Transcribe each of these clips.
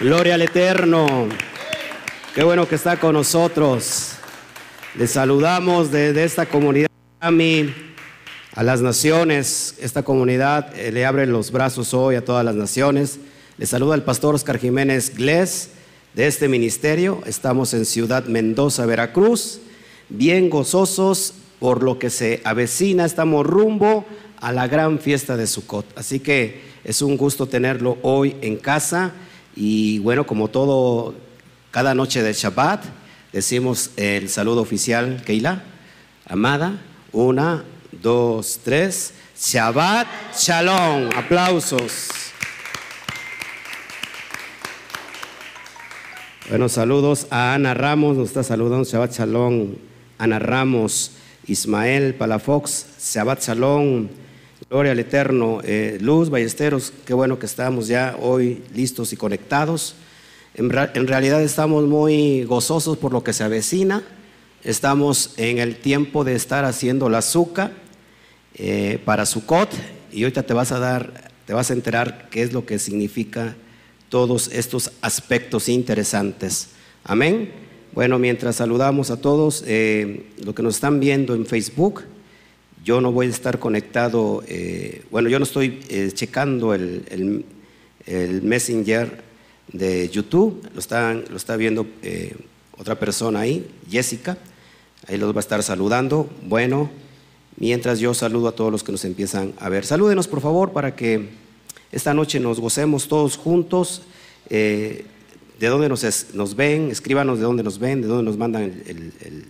Gloria al Eterno. Qué bueno que está con nosotros. Les saludamos desde esta comunidad a las naciones. Esta comunidad eh, le abre los brazos hoy a todas las naciones. Les saluda el pastor Oscar Jiménez Glés de este ministerio. Estamos en Ciudad Mendoza, Veracruz, bien gozosos por lo que se avecina. Estamos rumbo a la gran fiesta de Sukkot. Así que es un gusto tenerlo hoy en casa y bueno, como todo, cada noche de Shabbat, decimos el saludo oficial, Keila, amada, una, dos, tres, Shabbat Shalom, aplausos. Bueno, saludos a Ana Ramos, nos está saludando Shabbat Shalom, Ana Ramos, Ismael Palafox, Shabbat Shalom, Gloria al Eterno. Eh, Luz, Ballesteros, qué bueno que estamos ya hoy listos y conectados. En, realidad estamos muy gozosos por lo que se avecina. Estamos en el tiempo de estar haciendo la azúcar eh, para Sukkot y ahorita te vas a dar, te vas a enterar qué es lo que significa todos estos aspectos interesantes. Amén. Bueno, mientras saludamos a todos, eh, lo que nos están viendo en Facebook, yo no voy a estar conectado, eh, bueno, yo no estoy eh, checando el, Messenger de YouTube, lo, están, lo está viendo eh, otra persona ahí, Jessica, ahí los va a estar saludando. Bueno, mientras yo saludo a todos los que nos empiezan a ver, salúdenos por favor para que esta noche nos gocemos todos juntos. de dónde nos, nos, ven, escríbanos de dónde nos ven, de dónde nos mandan el,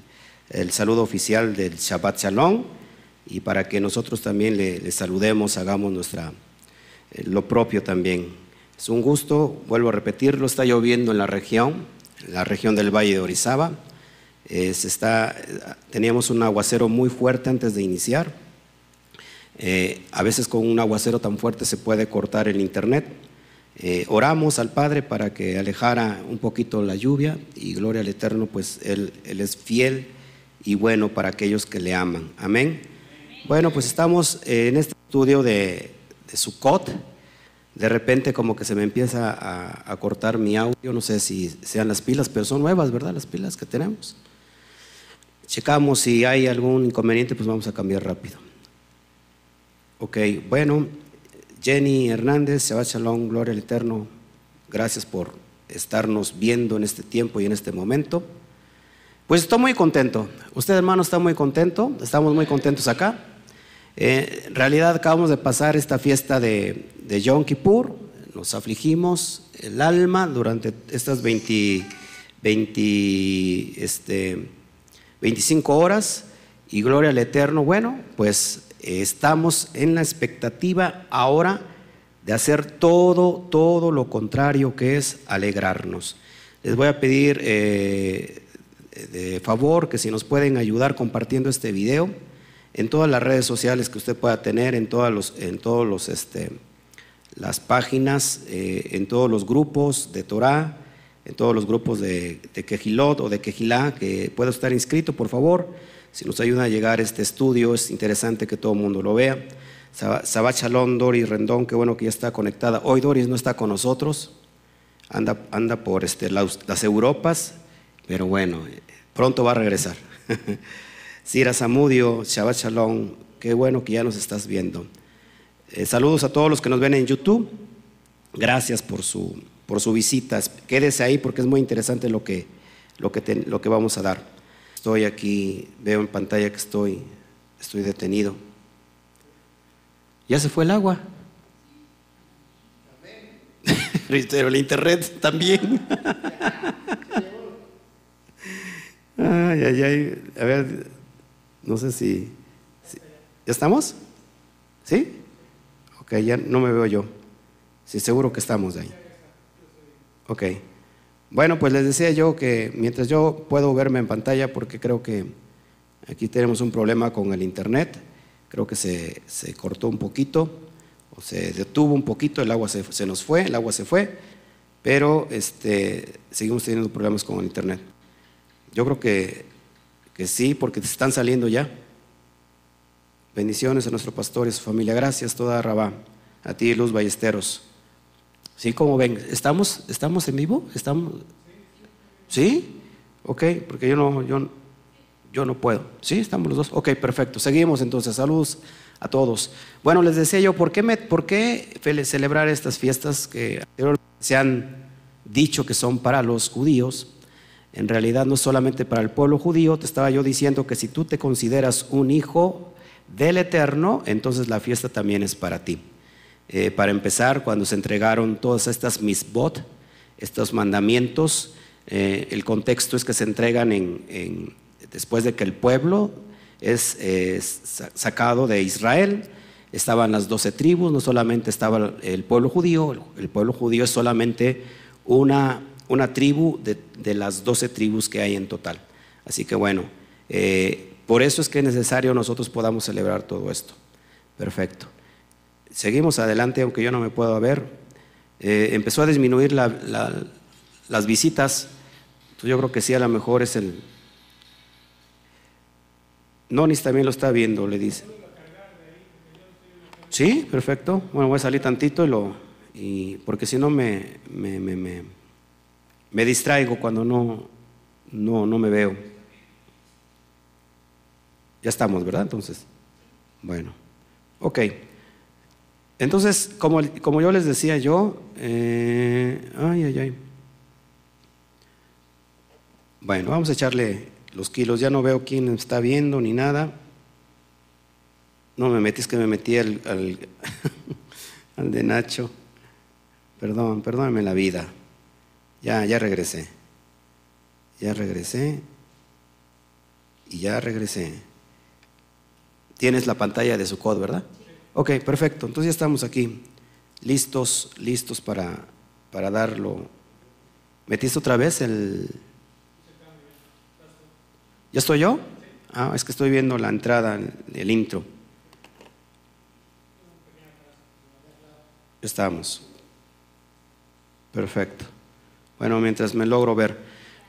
el saludo oficial del Shabbat Shalom y para que nosotros también le, saludemos, hagamos nuestra, eh, lo propio también. Es un gusto, vuelvo a repetirlo, está lloviendo en la región, la región del Valle de Orizaba. Eh, está, teníamos un aguacero muy fuerte antes de iniciar. Eh, a veces con un aguacero tan fuerte se puede cortar el internet. oramos al Padre para que alejara un poquito la lluvia y gloria al Eterno, pues él es fiel y bueno para aquellos que le aman. Amén. Bueno, pues estamos en este estudio de, de Sukkot. De repente como que se me empieza a, cortar mi audio, no sé si sean las pilas, pero son nuevas, ¿verdad? Las pilas que tenemos. Checamos si hay algún inconveniente, pues vamos a cambiar rápido. Ok, bueno, Jenny Hernández, Shabbat Shalom, Gloria al Eterno, gracias por estarnos viendo en este tiempo y en este momento. Pues estoy muy contento. Usted, hermano, está muy contento. Estamos muy contentos acá. Eh, en realidad acabamos de pasar esta fiesta de, de Yom Kippur, nos afligimos el alma durante estas 20, 20, este, 25 horas y gloria al Eterno. Bueno, pues eh, estamos en la expectativa ahora de hacer todo, todo lo contrario que es alegrarnos. Les voy a pedir eh, de favor que si nos pueden ayudar compartiendo este video en todas las redes sociales que usted pueda tener, en todas los, en todos los, este, las páginas, eh, en todos los grupos de Torah, en todos los grupos de, de Quejilot o de Quejilá, que pueda estar inscrito, por favor. Si nos ayuda a llegar este estudio, es interesante que todo el mundo lo vea. Sabat Shalom, Doris Rendón, qué bueno que ya está conectada. Hoy Doris no está con nosotros, anda, anda por este, las, las Europas, pero bueno, pronto va a regresar. Sira Samudio, Shabbat Shalom, qué bueno que ya nos estás viendo. Eh, saludos a todos los que nos ven en YouTube. Gracias por su, por su visita. Quédese ahí porque es muy interesante lo que, lo que, lo que vamos a dar. Estoy aquí, veo en pantalla que estoy, estoy detenido. ¿Ya se fue el agua? Pero el internet también. ay, ay, ay. A ver, no sé si, ¿Ya estamos? ¿Sí? Ok, ya no me veo yo. Sí, seguro que estamos ahí. Ok. Bueno, pues les decía yo que mientras yo puedo verme en pantalla, porque creo que aquí tenemos un problema con el internet, creo que se, cortó un poquito, o se detuvo un poquito, el agua se, se nos fue, el agua se fue, pero este, seguimos teniendo problemas con el internet. Yo creo que que sí, porque están saliendo ya. Bendiciones a nuestro pastor y a su familia. Gracias, toda Rabá. A ti, Luz Ballesteros. ¿Sí? como ven? ¿Estamos, ¿Estamos en vivo? ¿Estamos? ¿Sí? Ok, porque yo no, yo, yo no puedo. ¿Sí? ¿Estamos los dos? Ok, perfecto. Seguimos entonces. Saludos a todos. Bueno, les decía yo, ¿por qué, me, por qué celebrar estas fiestas que se han dicho que son para los judíos? En realidad no solamente para el pueblo judío, te estaba yo diciendo que si tú te consideras un hijo del Eterno, entonces la fiesta también es para ti. Eh, para empezar, cuando se entregaron todas estas misbot, estos mandamientos, eh, el contexto es que se entregan en, después de que el pueblo es, sacado de Israel, estaban las doce tribus, no solamente estaba el pueblo judío, el, pueblo judío es solamente una, una tribu de, las doce tribus que hay en total. Así que bueno, eh, por eso es que es necesario nosotros podamos celebrar todo esto. Perfecto. Seguimos adelante, aunque yo no me puedo ver. Eh, empezó a disminuir las visitas. yo creo que sí, a lo mejor es el... Nonis también lo está viendo, le dice. Sí, perfecto. Bueno, voy a salir tantito y lo... Y, porque si no me, distraigo cuando no, no, no me veo. Ya estamos, ¿verdad? Entonces, bueno, ok. Entonces, como, como yo les decía yo, eh, ay, ay, ay. Bueno, vamos a echarle los kilos. Ya no veo quién está viendo ni nada. No me metí, es que me metí al, al, de Nacho. Perdón, perdóname la vida. Ya, ya regresé. Ya regresé. Y ya regresé. Tienes la pantalla de su code, ¿verdad? Ok, perfecto. Entonces ya estamos aquí, listos, listos para, para darlo. ¿Metiste otra vez el... ¿Ya estoy yo? Ah, es que estoy viendo la entrada, el intro. Estamos. Perfecto. Bueno, mientras me logro ver.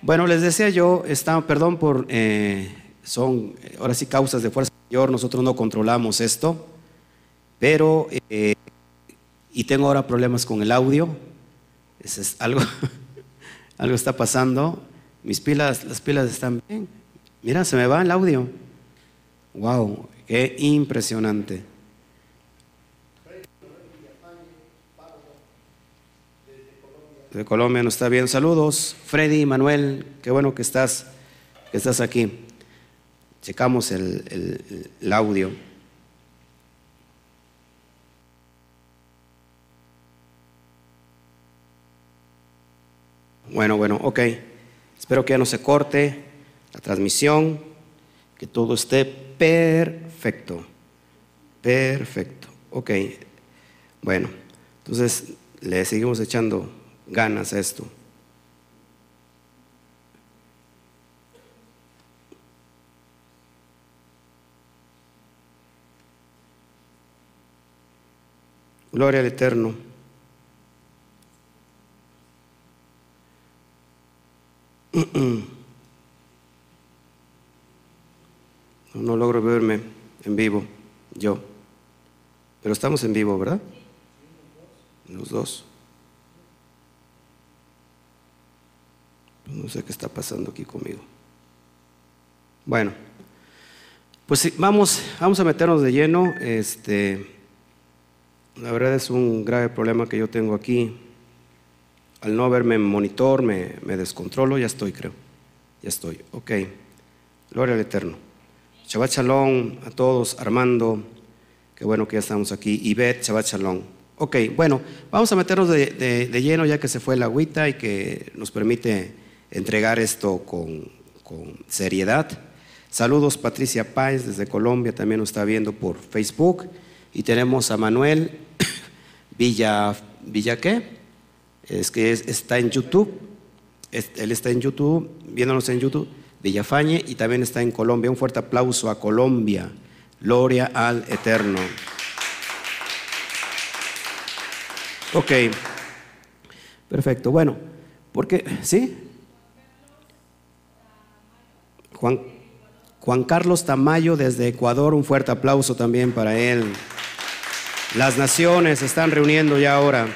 Bueno, les decía yo, está, perdón por, eh, son ahora sí causas de fuerza mayor, nosotros no controlamos esto. Pero, eh, y tengo ahora problemas con el audio, es algo, algo está pasando. Mis pilas, las pilas están bien. Mira, se me va el audio. Wow, qué impresionante. De Colombia nos está bien. Saludos, Freddy, Manuel, qué bueno que estás, que estás aquí. Checamos el, el audio. Bueno, bueno, ok. Espero que ya no se corte la transmisión, que todo esté perfecto. Perfecto. Ok. Bueno, entonces le seguimos echando ganas esto. Gloria al Eterno. No, logro verme en vivo, yo. Pero estamos en vivo, ¿verdad? Los dos. No sé qué está pasando aquí conmigo. Bueno, pues vamos, vamos a meternos de lleno. Este, la verdad es un grave problema que yo tengo aquí al no verme en monitor, me, descontrolo, ya estoy, creo. Ya estoy, ok. Gloria al Eterno. Shabbat Shalom a todos, Armando, qué bueno que ya estamos aquí. Ivette, Shabbat Shalom. Ok, bueno, vamos a meternos de, lleno ya que se fue la agüita y que nos permite entregar esto con, con seriedad. Saludos Patricia Páez desde Colombia, también nos está viendo por Facebook. Y tenemos a Manuel Villa, ¿Villa qué? es que está en YouTube, él está en YouTube, viéndonos en YouTube, Villafañe, y también está en Colombia. Un fuerte aplauso a Colombia. Gloria al Eterno. Ok, perfecto. Bueno, porque, ¿sí? Juan, Carlos Tamayo desde Ecuador, un fuerte aplauso también para él. Las naciones se están reuniendo ya ahora.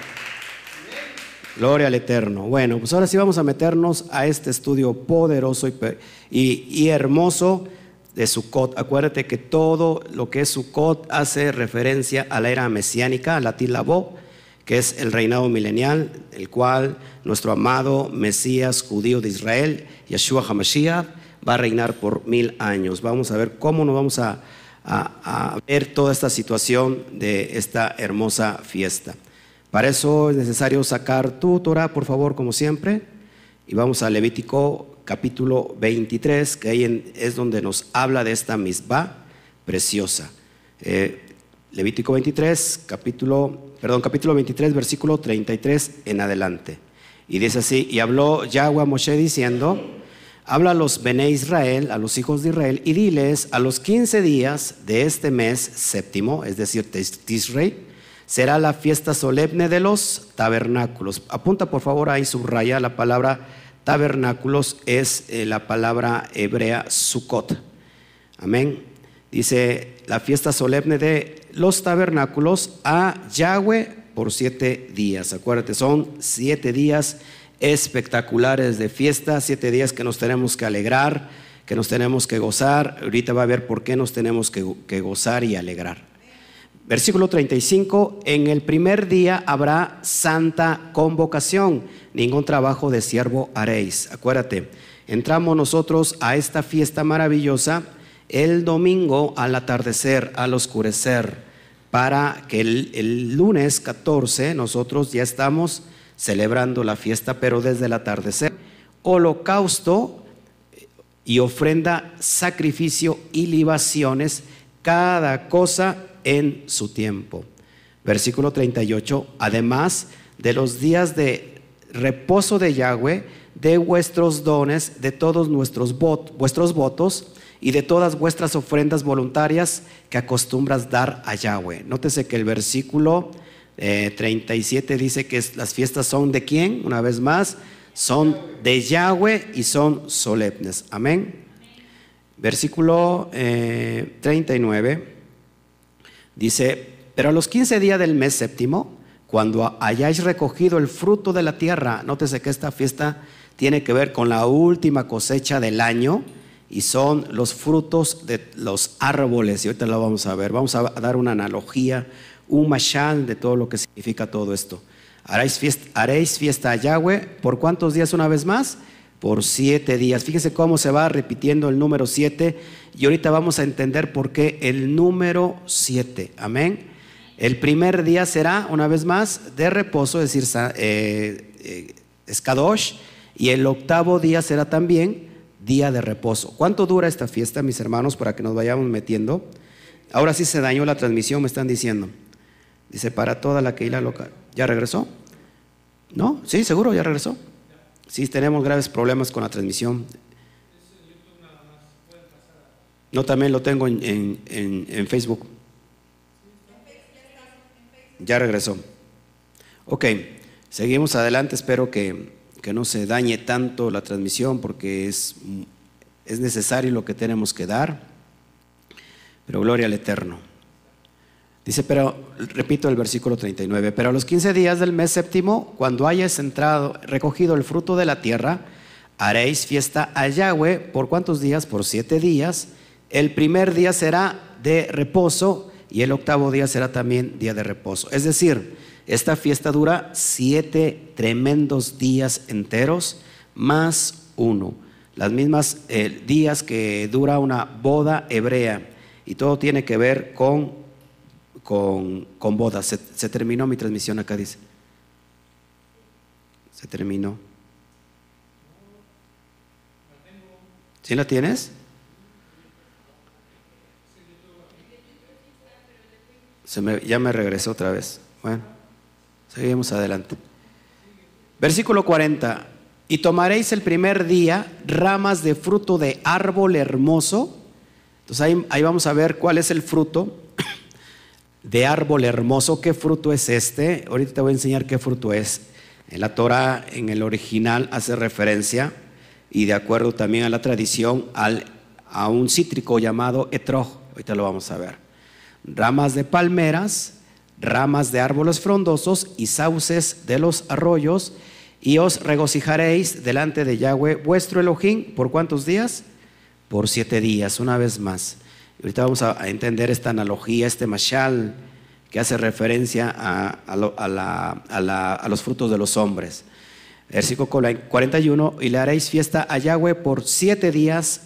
Gloria al Eterno. Bueno, pues ahora sí vamos a meternos a este estudio poderoso y, hermoso de Sukkot. Acuérdate que todo lo que es Sukkot hace referencia a la era mesiánica, a la Tilabó, que es el reinado milenial, el cual nuestro amado Mesías judío de Israel, Yeshua HaMashiach, va a reinar por mil años. Vamos a ver cómo nos vamos a, ver toda esta situación de esta hermosa fiesta. Para eso es necesario sacar tu Torah, por favor, como siempre. Y vamos a Levítico capítulo 23, que ahí es donde nos habla de esta misma preciosa. Eh, Levítico 23, capítulo, perdón, capítulo 23, versículo 33 en adelante. Y dice así, y habló Yahweh a Moshe diciendo, habla a los Bene Israel, a los hijos de Israel, y diles, a los 15 días de este mes séptimo, es decir, Tisrei, será la fiesta solemne de los tabernáculos. Apunta por favor ahí, subraya la palabra tabernáculos, es eh, la palabra hebrea Sukkot. Amén. Dice la fiesta solemne de los tabernáculos a Yahweh por siete días. Acuérdate, son siete días espectaculares de fiesta, siete días que nos tenemos que alegrar, que nos tenemos que gozar. Ahorita va a ver por qué nos tenemos que gozar y alegrar. Versículo 35, en el primer día habrá santa convocación, ningún trabajo de siervo haréis. Acuérdate, entramos nosotros a esta fiesta maravillosa el domingo al atardecer, al oscurecer, para que el, el lunes 14 nosotros ya estamos celebrando la fiesta, pero desde el atardecer. Holocausto y ofrenda, sacrificio y libaciones, cada cosa en su tiempo. Versículo 38, además de los días de reposo de Yahweh, de vuestros dones, de todos nuestros vuestros votos y de todas vuestras ofrendas voluntarias que acostumbras dar a Yahweh. Nótese que el versículo 37 eh, dice que las fiestas son de quién, una vez más, son de Yahweh y son solemnes. Amén. Versículo 39. Eh, Dice, pero a los 15 días del mes séptimo, cuando hayáis recogido el fruto de la tierra, nótese que esta fiesta tiene que ver con la última cosecha del año y son los frutos de los árboles. Y ahorita lo vamos a ver. Vamos a dar una analogía, un mashal de todo lo que significa todo esto. Haréis fiesta, a Yahweh. ¿Por cuántos días una vez más? por siete días. Fíjese cómo se va repitiendo el número siete y ahorita vamos a entender por qué el número siete. Amén. El primer día será, una vez más, de reposo, es decir, eh, eh, y el octavo día será también día de reposo. ¿Cuánto dura esta fiesta, mis hermanos, para que nos vayamos metiendo? Ahora sí se dañó la transmisión, me están diciendo. Dice, para toda la la local. ¿Ya regresó? ¿No? Sí, seguro, ya regresó. Sí, tenemos graves problemas con la transmisión. No, también lo tengo en, Facebook. Ya regresó. Ok, seguimos adelante. Espero que, que, no se dañe tanto la transmisión porque es, es necesario lo que tenemos que dar. Pero gloria al Eterno. Dice, pero repito el versículo 39, pero a los 15 días del mes séptimo, cuando hayas entrado, recogido el fruto de la tierra, haréis fiesta a Yahweh por cuántos días? Por siete días. El primer día será de reposo y el octavo día será también día de reposo. Es decir, esta fiesta dura siete tremendos días enteros más uno. Las mismas eh, días que dura una boda hebrea. Y todo tiene que ver con con, con bodas. Se, terminó mi transmisión acá, dice. Se terminó. ¿Sí la tienes? Se me, ya me regresó otra vez. Bueno, seguimos adelante. Versículo 40. Y tomaréis el primer día ramas de fruto de árbol hermoso. Entonces ahí, ahí vamos a ver cuál es el fruto de árbol hermoso. ¿Qué fruto es este? Ahorita te voy a enseñar qué fruto es. En la Torah, en el original, hace referencia, y de acuerdo también a la tradición, al, a un cítrico llamado etrog. Ahorita lo vamos a ver. Ramas de palmeras, ramas de árboles frondosos y sauces de los arroyos, y os regocijaréis delante de Yahweh vuestro Elohim por cuántos días? Por siete días, una vez más. Ahorita vamos a entender esta analogía, este mashal, que hace referencia a, los frutos de los hombres. Versículo 41, y le haréis fiesta a Yahweh por siete días,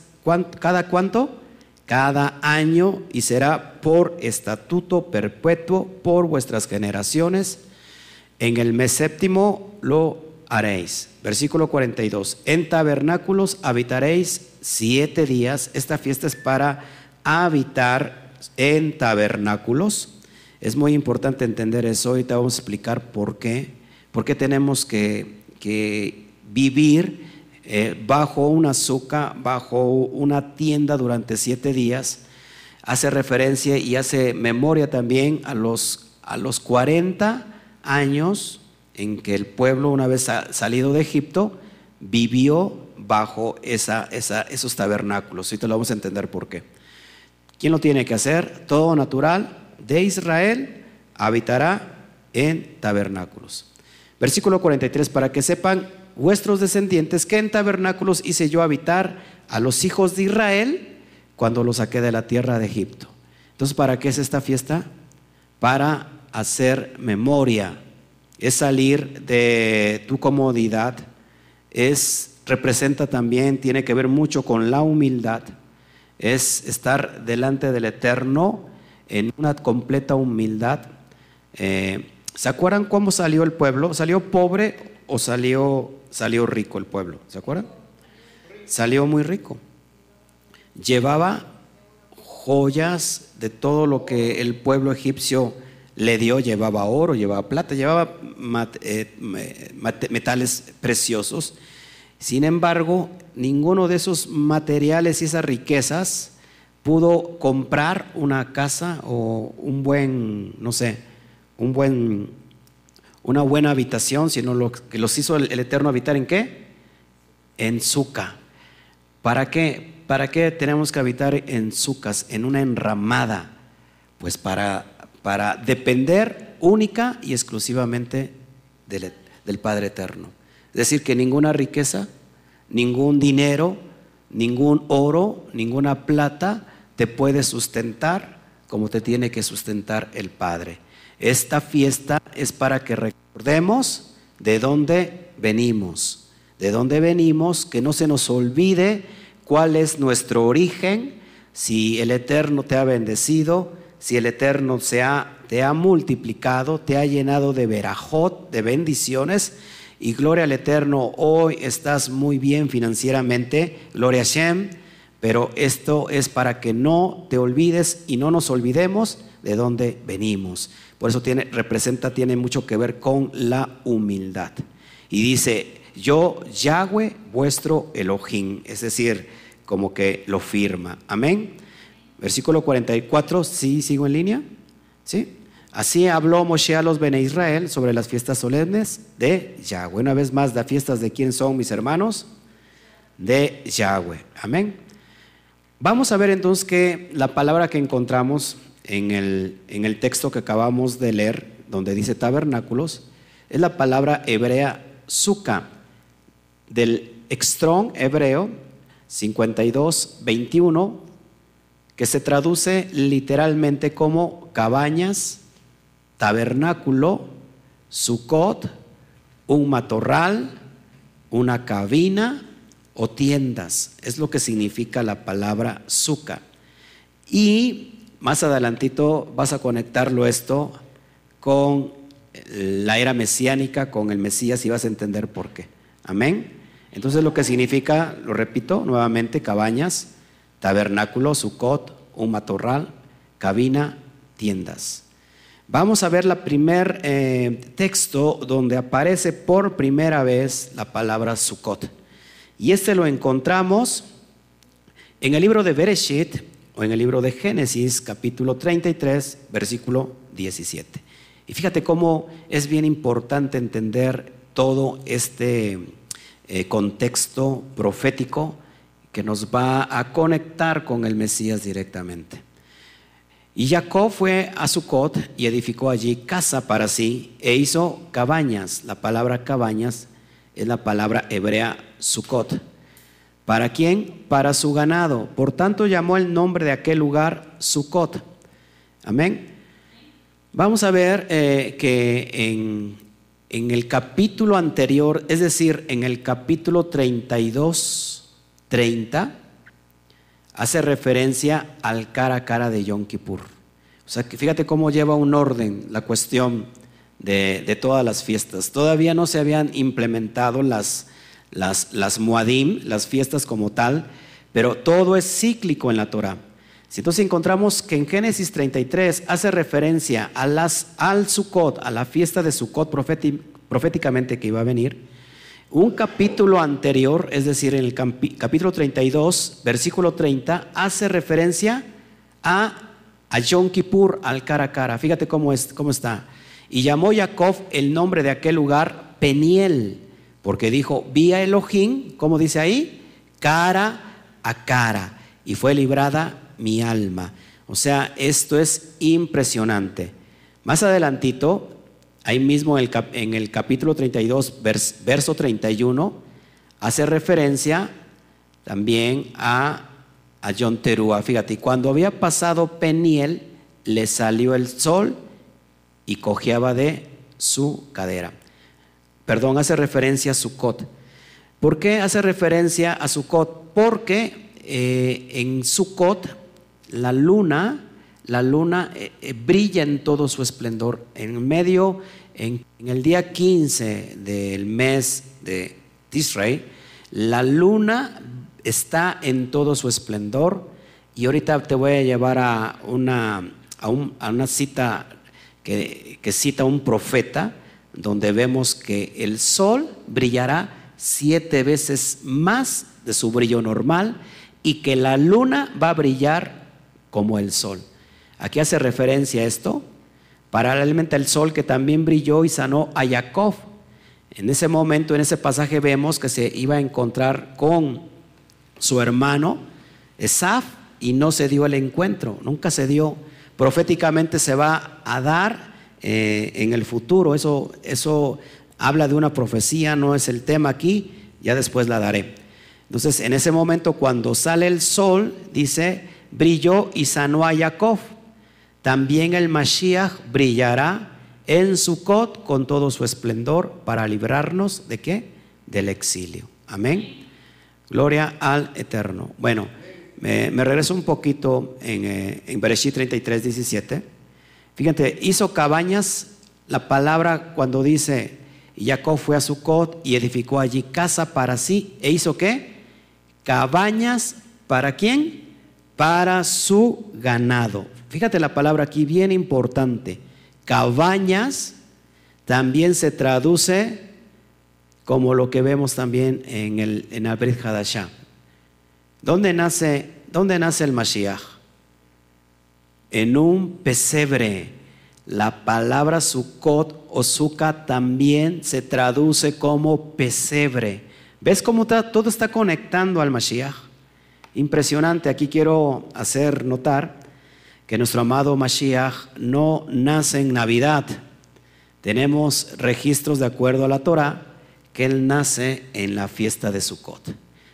¿cada cuánto? Cada año, y será por estatuto perpetuo por vuestras generaciones. En el mes séptimo lo haréis. Versículo 42. En tabernáculos habitaréis siete días. Esta fiesta es para habitar en tabernáculos. Es muy importante entender eso. Ahorita vamos a explicar por qué. Por qué tenemos que, vivir eh, bajo una azúcar, bajo una tienda durante siete días. Hace referencia y hace memoria también a los, a los 40 años en que el pueblo, una vez salido de Egipto, vivió bajo esa, esos tabernáculos. Te lo vamos a entender por qué. ¿Quién lo tiene que hacer? Todo natural de Israel habitará en tabernáculos. Versículo 43, para que sepan vuestros descendientes que en tabernáculos hice yo habitar a los hijos de Israel cuando los saqué de la tierra de Egipto. Entonces, ¿para qué es esta fiesta? Para hacer memoria es salir de tu comodidad, es representa también, tiene que ver mucho con la humildad, es estar delante del Eterno en una completa humildad. Eh, ¿Se acuerdan cómo salió el pueblo? ¿Salió pobre o salió, salió rico el pueblo? ¿Se acuerdan? Salió muy rico. Llevaba joyas de todo lo que el pueblo egipcio le dio, llevaba oro, llevaba plata, llevaba eh, metales preciosos. Sin embargo, ninguno de esos materiales y esas riquezas pudo comprar una casa o un buen, no sé, un buen, una buena habitación, sino lo que los hizo el, Eterno habitar en qué? En Suca. ¿Para qué? ¿Para qué tenemos que habitar en Sucas, en una enramada? Pues para para depender única y exclusivamente del, Padre Eterno. Es decir, que ninguna riqueza, ningún dinero, ningún oro, ninguna plata te puede sustentar como te tiene que sustentar el Padre. Esta fiesta es para que recordemos de dónde venimos, de dónde venimos, que no se nos olvide cuál es nuestro origen, si el Eterno te ha bendecido, si el Eterno te ha multiplicado, te ha llenado de verajot, de bendiciones, y gloria al Eterno, hoy estás muy bien financieramente, gloria a Shem, pero esto es para que no te olvides y no nos olvidemos de dónde venimos. Por eso tiene, representa, tiene mucho que ver con la humildad. Y dice, yo, Yahweh, vuestro Elohim, es decir, como que lo firma. Amén. Versículo 44, ¿sí sigo en línea? ¿Sí? Así habló Moshe a los Bene Israel sobre las fiestas solemnes de Yahweh. Una vez más, ¿las fiestas de quién son mis hermanos? De Yahweh. Amén. Vamos a ver entonces que la palabra que encontramos en el, en el texto que acabamos de leer, donde dice tabernáculos, es la palabra hebrea suka, del extrón hebreo 52, 21 que se traduce literalmente como cabañas, tabernáculo, sucot, un matorral, una cabina o tiendas. Es lo que significa la palabra suca. Y más adelantito vas a conectarlo esto con la era mesiánica, con el Mesías y vas a entender por qué. Amén. Entonces lo que significa, lo repito nuevamente, cabañas, tabernáculo, sucot, un matorral, cabina, tiendas. Vamos a ver el primer eh, texto donde aparece por primera vez la palabra Sukkot. Y este lo encontramos en el libro de Bereshit o en el libro de Génesis, capítulo 33, versículo 17. Y fíjate cómo es bien importante entender todo este eh, contexto profético que nos va a conectar con el Mesías directamente. Y Jacob fue a Sucot y edificó allí casa para sí e hizo cabañas. La palabra cabañas es la palabra hebrea Sucot. ¿Para quién? Para su ganado. Por tanto llamó el nombre de aquel lugar Sucot. Amén. Vamos a ver eh, que en, en el capítulo anterior, es decir, en el capítulo 32, 30, hace referencia al cara a cara de Yom Kippur. O sea, fíjate cómo lleva un orden la cuestión de, todas las fiestas. Todavía no se habían implementado las, las, las Muadim, las fiestas como tal, pero todo es cíclico en la Torah. Si entonces encontramos que en Génesis 33 hace referencia a las, al Sukkot, a la fiesta de Sukkot proféticamente que iba a venir, un capítulo anterior, es decir, en el capítulo 32, versículo 30, hace referencia a, a Yom Kippur, al cara a cara. Fíjate cómo, es, cómo está. Y llamó Jacob el nombre de aquel lugar Peniel, porque dijo, vi a Elohim, como dice ahí, cara a cara, y fue librada mi alma. O sea, esto es impresionante. Más adelantito, ahí mismo en el, capítulo 32, verso 31, hace referencia también a, a John Terúa. Fíjate, cuando había pasado Peniel, le salió el sol y cojeaba de su cadera. Perdón, hace referencia a Sucot. ¿Por qué hace referencia a Sucot? Porque eh, en Sucot la luna, la luna eh, eh, brilla en todo su esplendor. En medio, en, el día 15 del mes de Tishrei, la luna está en todo su esplendor. Y ahorita te voy a llevar a una, a, una cita que, que cita un profeta, donde vemos que el sol brillará siete veces más de su brillo normal y que la luna va a brillar como el sol. Aquí hace referencia a esto, paralelamente al sol que también brilló y sanó a Jacob. En ese momento, en ese pasaje vemos que se iba a encontrar con su hermano Esaf y no se dio el encuentro, nunca se dio. Proféticamente se va a dar eh, en el futuro, eso, eso habla de una profecía, no es el tema aquí, ya después la daré. Entonces, en ese momento, cuando sale el sol, dice, brilló y sanó a Jacob. También el Mashiach brillará en Sucot con todo su esplendor para librarnos de qué? Del exilio. Amén. Gloria al Eterno. Bueno, me, regreso un poquito en, eh, en Bereshit 33, 17. Fíjate, hizo cabañas, la palabra cuando dice, Jacob fue a Sucot y edificó allí casa para sí, e hizo qué? Cabañas para quién? para su ganado. Fíjate la palabra aquí bien importante. Cabañas también se traduce como lo que vemos también en el en. ¿Dónde nace, ¿Dónde nace el Mashiach? En un pesebre. La palabra Sukkot o Sukkah también se traduce como pesebre. ¿Ves cómo todo está conectando al Mashiach? Impresionante, aquí quiero hacer notar que nuestro amado Mashiach no nace en Navidad. Tenemos registros de acuerdo a la Torah que él nace en la fiesta de Sukkot.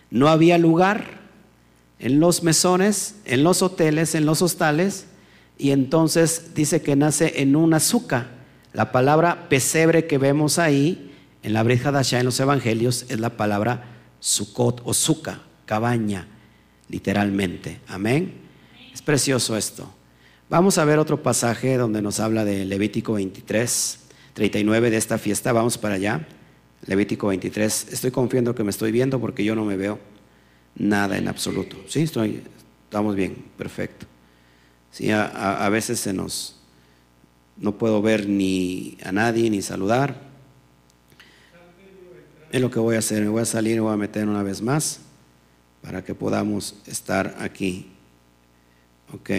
No había lugar en los mesones, en los hoteles, en los hostales, y entonces dice que nace en una azúcar. La palabra pesebre que vemos ahí en la Brit Hadashah en los evangelios es la palabra Sukkot o suka, cabaña literalmente. Amén. Es precioso esto. Vamos a ver otro pasaje donde nos habla de Levítico 23, 39 de esta fiesta. Vamos para allá. Levítico 23. Estoy confiando que me estoy viendo porque yo no me veo nada en absoluto. Sí, estoy, estamos bien, perfecto. Sí, a, veces se nos, no puedo ver ni a nadie ni saludar. Es lo que voy a hacer. Me voy a salir y voy a meter una vez más para que podamos estar aquí. Ok,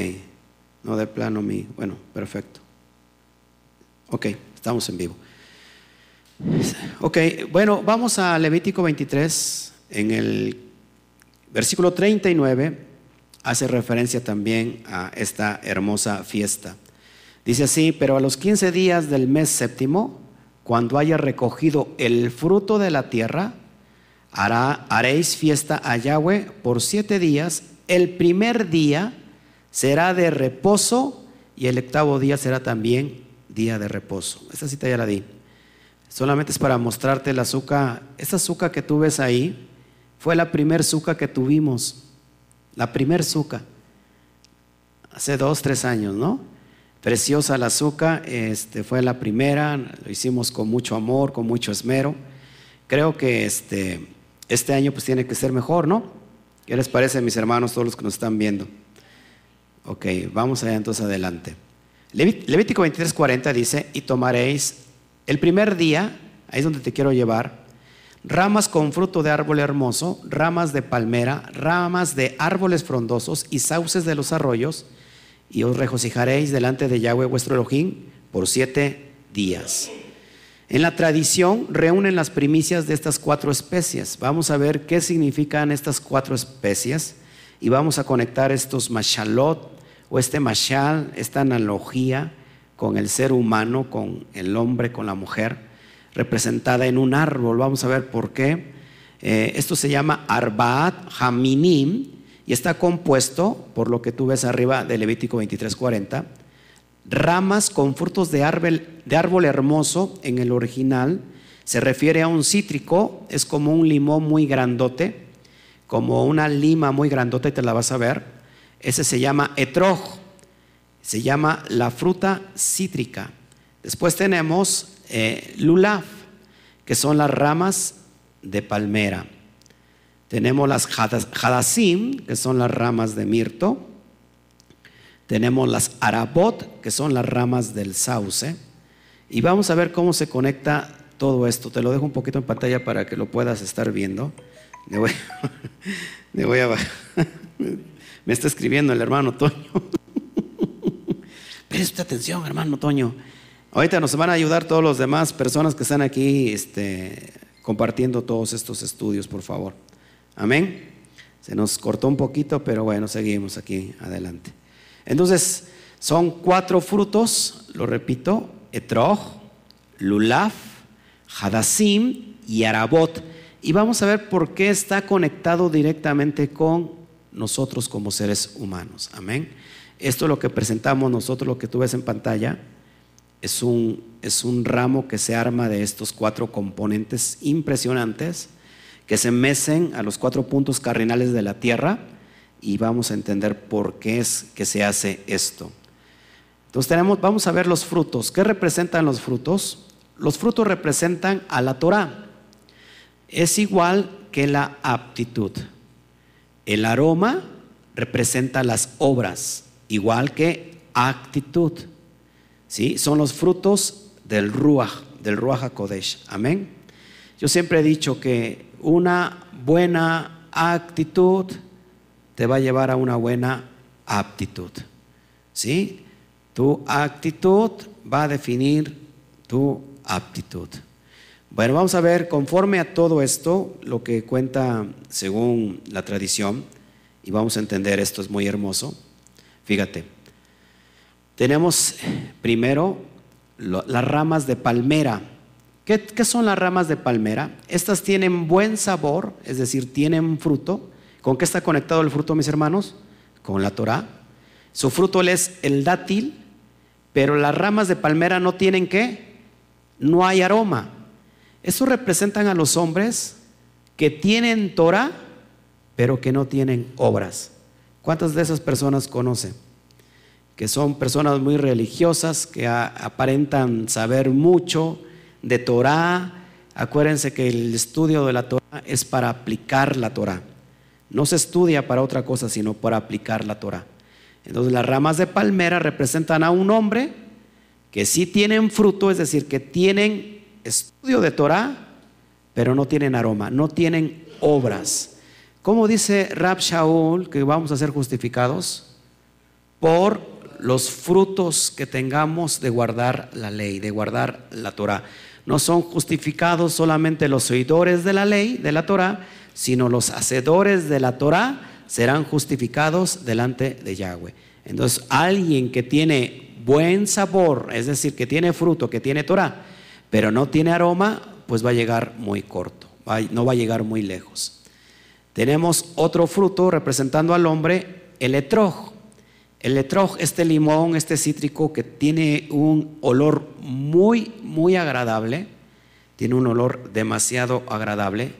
no de plano mi, bueno, perfecto. Ok, estamos en vivo. Ok, bueno, vamos a Levítico 23, en el versículo 39. hace referencia también a esta hermosa fiesta. Dice así, pero a los 15 días del mes séptimo, cuando haya recogido el fruto de la tierra, haréis fiesta a Yahweh por siete días. El primer día será de reposo y el octavo día será también día de reposo. Esta cita ya la di. Solamente es para mostrarte el azúcar. Esta azúcar que tú ves ahí fue la primer azúcar que tuvimos. La primer azúcar. Hace dos, tres años, ¿no? Preciosa la azúcar. Este, fue la primera. Lo hicimos con mucho amor, con mucho esmero. Creo que este, este año pues tiene que ser mejor, ¿no? ¿Qué les parece, mis hermanos, todos los que nos están viendo? Ok, vamos allá entonces adelante. Levítico 23:40 dice, y tomaréis el primer día, ahí es donde te quiero llevar, ramas con fruto de árbol hermoso, ramas de palmera, ramas de árboles frondosos y sauces de los arroyos, y os regocijaréis delante de Yahweh vuestro Elohim por siete días. En la tradición reúnen las primicias de estas cuatro especies. Vamos a ver qué significan estas cuatro especies y vamos a conectar estos mashalot o este mashal, esta analogía con el ser humano, con el hombre, con la mujer, representada en un árbol. Vamos a ver por qué. Eh, esto se llama Arbaat Haminim y está compuesto, por lo que tú ves arriba de Levítico 23:40, ramas con frutos de árbol, de árbol hermoso en el original. Se refiere a un cítrico, es como un limón muy grandote, como una lima muy grandote, te la vas a ver. Ese se llama etrog, se llama la fruta cítrica. Después tenemos eh, lulaf, que son las ramas de palmera. Tenemos las hadasim, que son las ramas de mirto. Tenemos las arabot, que son las ramas del sauce. Y vamos a ver cómo se conecta todo esto. Te lo dejo un poquito en pantalla para que lo puedas estar viendo. Me voy, voy a Me está escribiendo el hermano Toño. Presta atención, hermano Toño. Ahorita nos van a ayudar todos los demás personas que están aquí este, compartiendo todos estos estudios, por favor. Amén. Se nos cortó un poquito, pero bueno, seguimos aquí adelante. Entonces, son cuatro frutos, lo repito, etrog, lulaf, hadasim y arabot. Y vamos a ver por qué está conectado directamente con nosotros como seres humanos. Amén. Esto es lo que presentamos nosotros, lo que tú ves en pantalla, es un, es un ramo que se arma de estos cuatro componentes impresionantes que se mecen a los cuatro puntos cardinales de la tierra y vamos a entender por qué es que se hace esto. Entonces tenemos, vamos a ver los frutos. ¿Qué representan los frutos? Los frutos representan a la Torah. Es igual que la aptitud. El aroma representa las obras, igual que actitud. ¿Sí? Son los frutos del Ruach, del Ruach HaKodesh. Amén. Yo siempre he dicho que una buena actitud te va a llevar a una buena aptitud. ¿Sí? Tu actitud va a definir tu aptitud. Bueno, vamos a ver, conforme a todo esto, lo que cuenta según la tradición, y vamos a entender esto es muy hermoso. Fíjate, tenemos primero las ramas de palmera. ¿Qué, ¿Qué, son las ramas de palmera? Estas tienen buen sabor, es decir, tienen fruto, ¿Con qué está conectado el fruto, mis hermanos? Con la Torah. Su fruto es el dátil, pero las ramas de palmera no tienen qué? No hay aroma. Eso representan a los hombres que tienen Torah, pero que no tienen obras. ¿Cuántas de esas personas conocen? Que son personas muy religiosas, que aparentan saber mucho de Torah. Acuérdense que el estudio de la Torah es para aplicar la Torah. No se estudia para otra cosa, sino para aplicar la Torah. Entonces las ramas de palmera representan a un hombre que sí tienen fruto, es decir, que tienen estudio de Torah, pero no tienen aroma, no tienen obras. ¿Cómo dice Rab Shaul que vamos a ser justificados? Por los frutos que tengamos de guardar la ley, de guardar la Torah. No son justificados solamente los oidores de la ley, de la Torah, sino los hacedores de la Torah, serán justificados delante de Yahweh. Entonces, alguien que tiene buen sabor, es decir, que tiene fruto, que tiene Torah, pero no tiene aroma, pues va a llegar muy corto, no va a llegar muy lejos. Tenemos otro fruto representando al hombre, el etrog. El etrog, este limón, este cítrico que tiene un olor muy, muy agradable, tiene un olor demasiado agradable.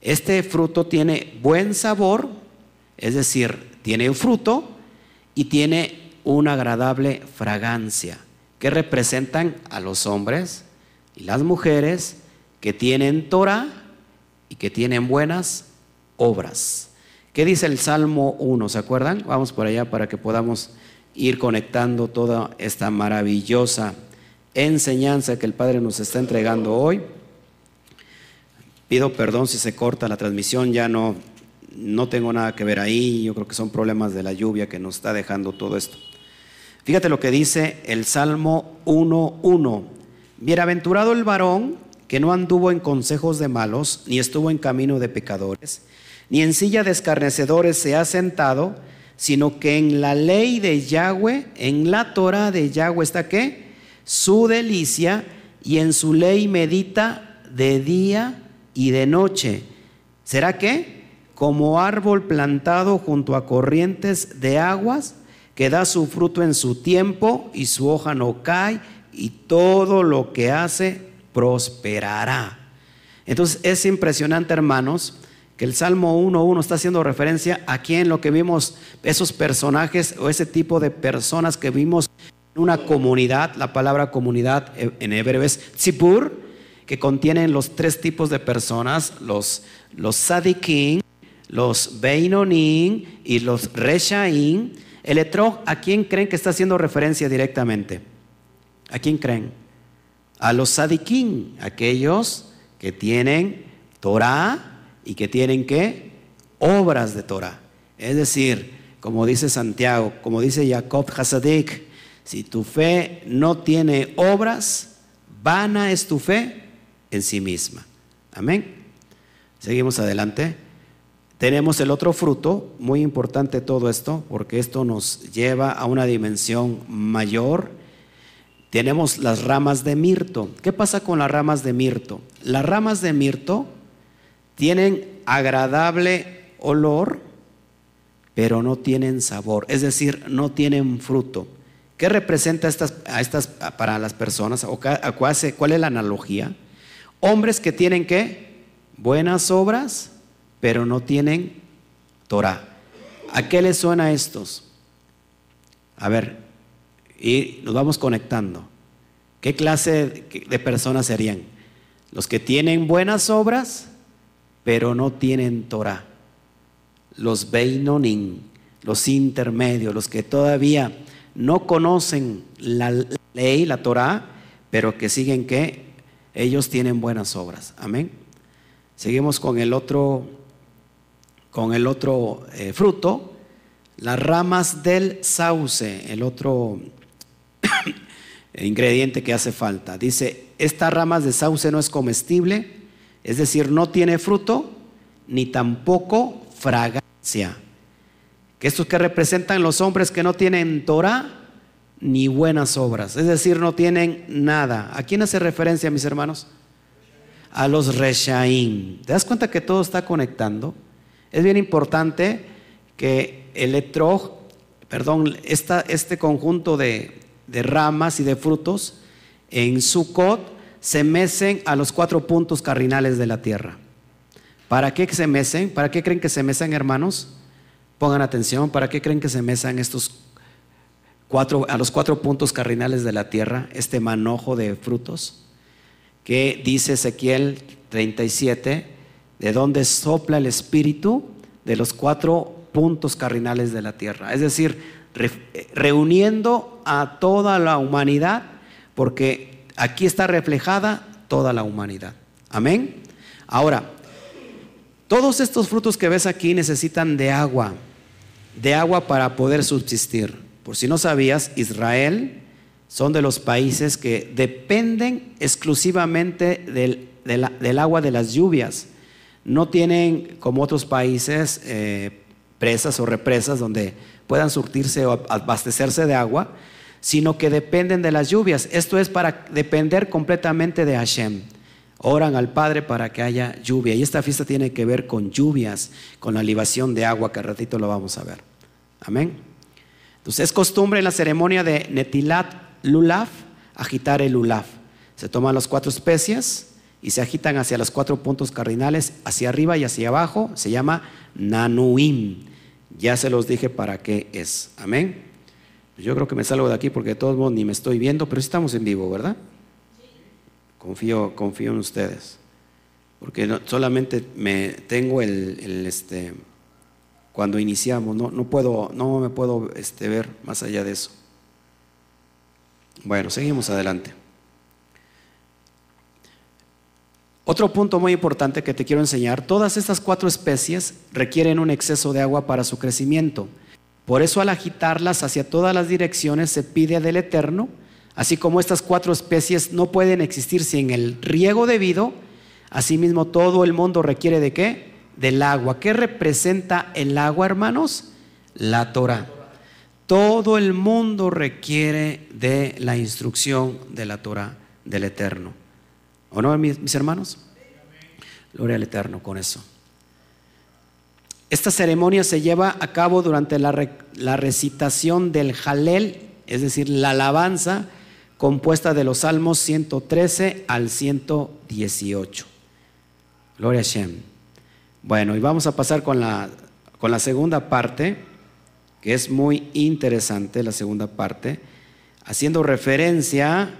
Este fruto tiene buen sabor, es decir, tiene fruto y tiene una agradable fragancia, que representan a los hombres y las mujeres que tienen Torah y que tienen buenas obras. ¿Qué dice el Salmo 1? ¿Se acuerdan? Vamos por allá para que podamos ir conectando toda esta maravillosa enseñanza que el Padre nos está entregando hoy. Pido perdón si se corta la transmisión, ya no, no tengo nada que ver ahí, yo creo que son problemas de la lluvia que nos está dejando todo esto. Fíjate lo que dice el Salmo 1.1. Bienaventurado el varón que no anduvo en consejos de malos, ni estuvo en camino de pecadores, ni en silla de escarnecedores se ha sentado, sino que en la ley de Yahweh, en la Torah de Yahweh está qué? Su delicia, y en su ley medita de día y de noche. ¿Será qué? Como árbol plantado junto a corrientes de aguas, que da su fruto en su tiempo y su hoja no cae, y todo lo que hace prosperará. Entonces es impresionante, hermanos, que el Salmo 1.1 está haciendo referencia aquí en lo que vimos, esos personajes o ese tipo de personas que vimos en una comunidad, la palabra comunidad en hebreo es tzipur, que contienen los tres tipos de personas, los, los los beinonim y los reshaim. El etrog, ¿a quién creen que está haciendo referencia directamente? ¿A quién creen? A los sadikim, aquellos que tienen Torah y que tienen qué? Obras de Torah. Es decir, como dice Santiago, como dice Jacob Hasadik, si tu fe no tiene obras, vana es tu fe en sí misma. Amén. Seguimos adelante. Tenemos el otro fruto, muy importante todo esto, porque esto nos lleva a una dimensión mayor tenemos las ramas de mirto. ¿Qué pasa con las ramas de mirto? Las ramas de mirto tienen agradable olor, pero no tienen sabor, es decir, no tienen fruto. ¿Qué representa estas, a estas para las personas? ¿O cuál, ¿Cuál es la analogía? Hombres que tienen qué? Buenas obras, pero no tienen Torah. ¿A qué les suena estos? A ver, y nos vamos conectando. ¿Qué clase de personas serían? Los que tienen buenas obras, pero no tienen Torah. Los Beinonin, los intermedios, los que todavía no conocen la ley, la Torah, pero que siguen que ellos tienen buenas obras. Amén. Seguimos con el otro, con el otro eh, fruto, las ramas del sauce, el otro ingrediente que hace falta. Dice, estas ramas de sauce no es comestible, es decir, no tiene fruto, ni tampoco fragancia. Que estos que representan los hombres que no tienen Torah ni buenas obras, es decir, no tienen nada. ¿A quién hace referencia, mis hermanos? A los Reshaim. ¿Te das cuenta que todo está conectando? Es bien importante que el perdón, este conjunto de, de ramas y de frutos en Sucot se mecen a los cuatro puntos cardinales de la tierra. ¿Para qué se mecen? ¿Para qué creen que se mecen, hermanos? Pongan atención, ¿para qué creen que se mecen estos cuatro, a los cuatro puntos cardinales de la tierra, este manojo de frutos? Que dice Ezequiel 37, de donde sopla el espíritu de los cuatro puntos cardinales de la tierra. Es decir, reuniendo a toda la humanidad, porque aquí está reflejada toda la humanidad. Amén. Ahora, todos estos frutos que ves aquí necesitan de agua, de agua para poder subsistir. Por si no sabías, Israel son de los países que dependen exclusivamente del, agua de las lluvias. No tienen, como otros países, eh, presas o represas donde puedan surtirse o abastecerse de agua, sino que dependen de las lluvias. Esto es para depender completamente de Hashem. Oran al Padre para que haya lluvia. Y esta fiesta tiene que ver con lluvias, con la libación de agua, que al ratito lo vamos a ver. Amén. Entonces es costumbre en la ceremonia de Netilat Lulaf agitar el Lulaf. Se toman las cuatro especies y se agitan hacia los cuatro puntos cardinales, hacia arriba y hacia abajo. Se llama Nanuim. Ya se los dije para qué es. Amén. Yo creo que me salgo de aquí porque de todos modos ni me estoy viendo, pero estamos en vivo, ¿verdad? Confío, confío en ustedes. Porque solamente me tengo el, este cuando iniciamos, no, no puedo, no me puedo este, ver más allá de eso. Bueno, seguimos adelante. Otro punto muy importante que te quiero enseñar, todas estas cuatro especies requieren un exceso de agua para su crecimiento. Por eso al agitarlas hacia todas las direcciones se pide del Eterno, así como estas cuatro especies no pueden existir sin el riego debido, asimismo todo el mundo requiere de qué? Del agua. ¿Qué representa el agua, hermanos? La Torah. Todo el mundo requiere de la instrucción de la Torah del Eterno. ¿O no, mis, hermanos? Gloria al Eterno con eso. Esta ceremonia se lleva a cabo durante la, recitación del Jalel, es decir, la alabanza compuesta de los salmos 113 al 118. Gloria a Shem. Bueno, y vamos a pasar con la, con la segunda parte, que es muy interesante, la segunda parte, haciendo referencia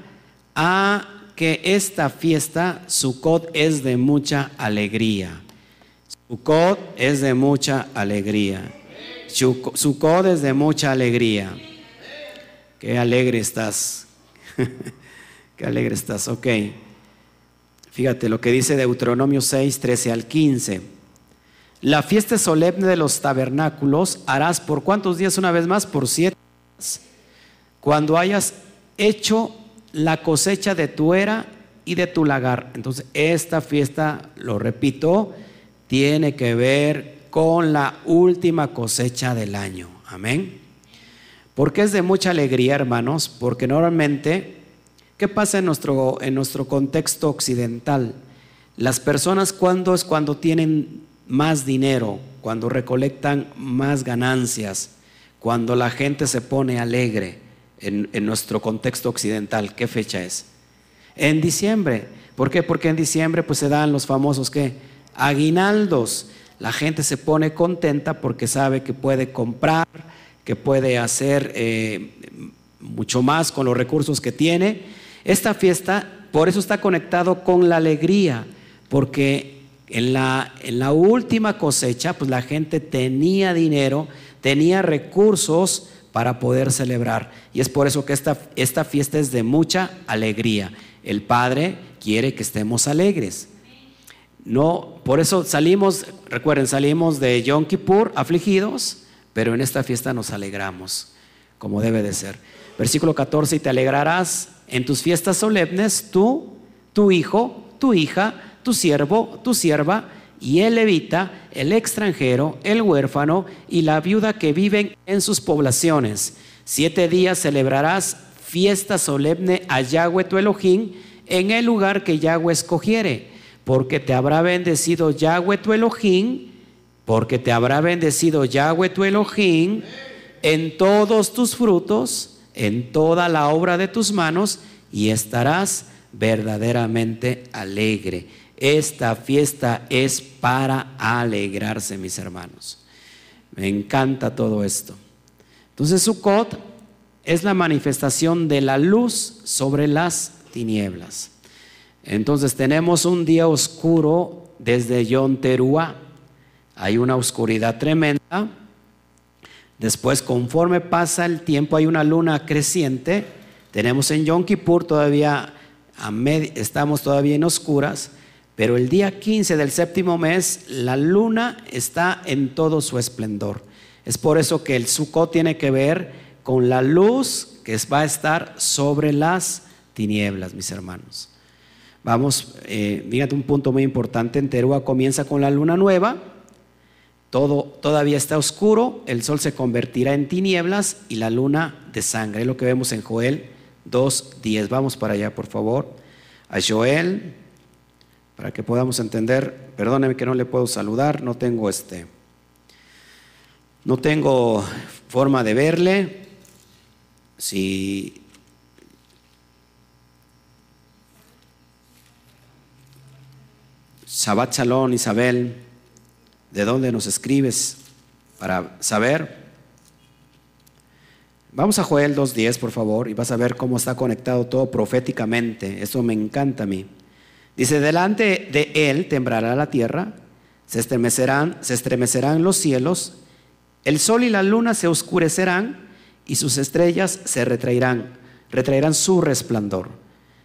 a que esta fiesta, Sukkot, es de mucha alegría. Sukkot es de mucha alegría. Sukkot es de mucha alegría. Qué alegre estás. Qué alegre estás. Ok. Fíjate lo que dice Deuteronomio 6, 13 al 15. La fiesta solemne de los tabernáculos harás por cuántos días una vez más? Por siete días. Cuando hayas hecho la cosecha de tu era y de tu lagar. Entonces, esta fiesta, lo repito, tiene que ver con la última cosecha del año. Amén. Porque es de mucha alegría, hermanos, porque normalmente, ¿qué pasa en nuestro, en nuestro contexto occidental? Las personas cuando es cuando tienen más dinero, cuando recolectan más ganancias, cuando la gente se pone alegre en, nuestro contexto occidental. ¿Qué fecha es? En diciembre. ¿Por qué? Porque en diciembre pues se dan los famosos ¿qué? aguinaldos. La gente se pone contenta porque sabe que puede comprar, que puede hacer eh, mucho más con los recursos que tiene. Esta fiesta, por eso está conectado con la alegría, porque en la, en la última cosecha, pues la gente tenía dinero, tenía recursos para poder celebrar. Y es por eso que esta, esta fiesta es de mucha alegría. El Padre quiere que estemos alegres. No, por eso salimos, recuerden, salimos de Yom Kippur afligidos, pero en esta fiesta nos alegramos, como debe de ser. Versículo 14, y te alegrarás en tus fiestas solemnes, tú, tu hijo, tu hija, tu siervo, tu sierva, y el levita, el extranjero, el huérfano y la viuda que viven en sus poblaciones. Siete días celebrarás fiesta solemne a Yahweh tu Elohim en el lugar que Yahweh escogiere porque te habrá bendecido Yahweh tu Elohim, porque te habrá bendecido Yahweh tu Elohim en todos tus frutos, en toda la obra de tus manos, y estarás verdaderamente alegre. Esta fiesta es para alegrarse, mis hermanos. Me encanta todo esto. Entonces Sukkot es la manifestación de la luz sobre las tinieblas. Entonces tenemos un día oscuro desde Yom Teruah. Hay una oscuridad tremenda. Después, conforme pasa el tiempo, hay una luna creciente. Tenemos en Yom Kippur todavía, estamos todavía en oscuras, pero el día 15 del séptimo mes, la luna está en todo su esplendor. Es por eso que el Sukkot tiene que ver con la luz que va a estar sobre las tinieblas, mis hermanos. Vamos, eh, un punto muy importante, en Teruah comienza con la luna nueva todo todavía está oscuro, el sol se convertirá en tinieblas y la luna de sangre. Es lo que vemos en Joel 2.10. Vamos para allá, por favor. A Joel, para que podamos entender. Perdóneme que no le puedo saludar, no tengo este. No tengo forma de verle. Si Shabbat Shalom, Isabel, ¿de dónde nos escribes para saber? Vamos a Joel 2.10, por favor, y vas a ver cómo está conectado todo proféticamente. Eso me encanta a mí. Dice, delante de él temblará la tierra, se estremecerán, se estremecerán los cielos, el sol y la luna se oscurecerán y sus estrellas se retraerán, retraerán su resplandor.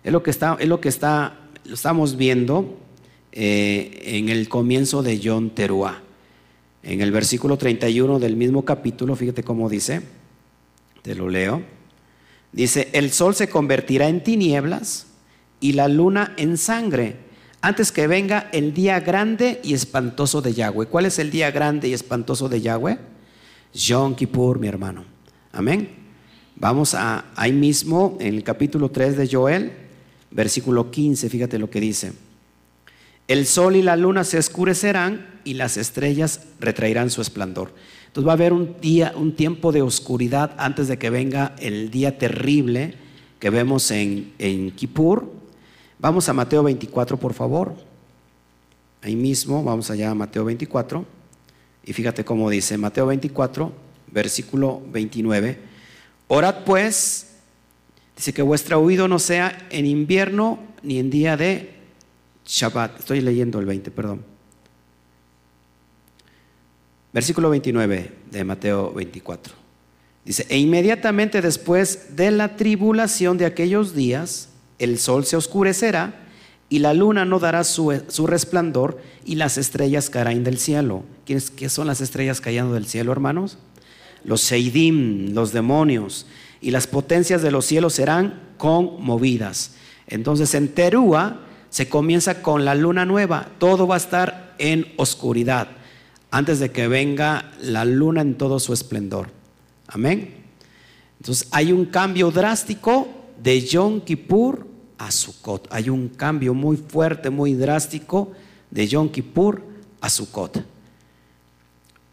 Es lo que está, es lo que está, lo estamos viendo eh, en el comienzo de John Teruá. En el versículo 31 del mismo capítulo, fíjate cómo dice, te lo leo. Dice, el sol se convertirá en tinieblas y la luna en sangre antes que venga el día grande y espantoso de Yahweh. ¿Cuál es el día grande y espantoso de Yahweh? Yom Kippur, mi hermano. Amén. Vamos a ahí mismo en el capítulo 3 de Joel, versículo 15, fíjate lo que dice. El sol y la luna se oscurecerán y las estrellas retraerán su esplendor. Entonces va a haber un día, un tiempo de oscuridad antes de que venga el día terrible que vemos en, en Kippur. Vamos a Mateo 24, por favor. Ahí mismo, vamos allá a Mateo 24. Y fíjate cómo dice Mateo 24, versículo 29. Orad pues, dice que vuestro oído no sea en invierno ni en día de Shabbat. Estoy leyendo el 20, perdón. Versículo 29 de Mateo 24. Dice, e inmediatamente después de la tribulación de aquellos días, el sol se oscurecerá y la luna no dará su, resplandor y las estrellas caerán del cielo. ¿Quiénes, ¿Qué son las estrellas cayendo del cielo, hermanos? Los Seidim, los demonios, y las potencias de los cielos serán conmovidas. Entonces en Terúa se comienza con la luna nueva, todo va a estar en oscuridad antes de que venga la luna en todo su esplendor. Amén. Entonces hay un cambio drástico de Yom Kippur a Sukkot. Hay un cambio muy fuerte, muy drástico de Yom Kippur a Sukkot.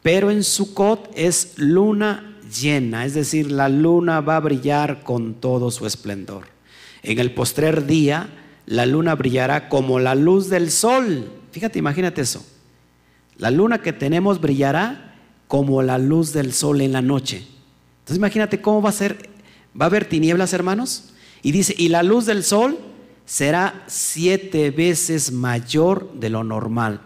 Pero en Sukkot es luna llena, es decir, la luna va a brillar con todo su esplendor. En el postrer día, la luna brillará como la luz del sol. Fíjate, imagínate eso. La luna que tenemos brillará como la luz del sol en la noche. Entonces imagínate cómo va a ser, va a haber tinieblas, hermanos. Y dice, y la luz del sol será siete veces mayor de lo normal.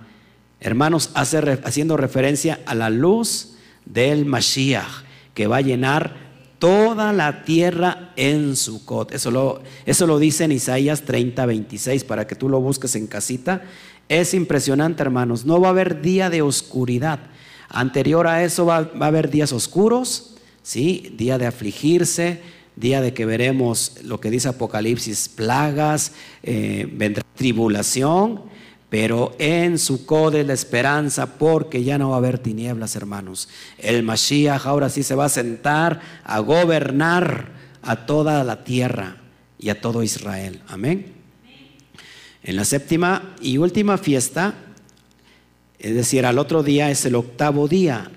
Hermanos, haciendo referencia a la luz del Mashiach, que va a llenar toda la tierra en Sucot. Eso lo, eso lo dice en Isaías 30, 26, para que tú lo busques en casita. Es impresionante, hermanos. No va a haber día de oscuridad. Anterior a eso va, a haber días oscuros, ¿sí? Día de afligirse, día de que veremos lo que dice Apocalipsis, plagas, eh, vendrá tribulación pero en su code la esperanza porque ya no va a haber tinieblas, hermanos. El Mashiach ahora sí se va a sentar a gobernar a toda la tierra y a todo Israel. Amén. En la séptima y última fiesta, es decir, al otro día es el octavo día.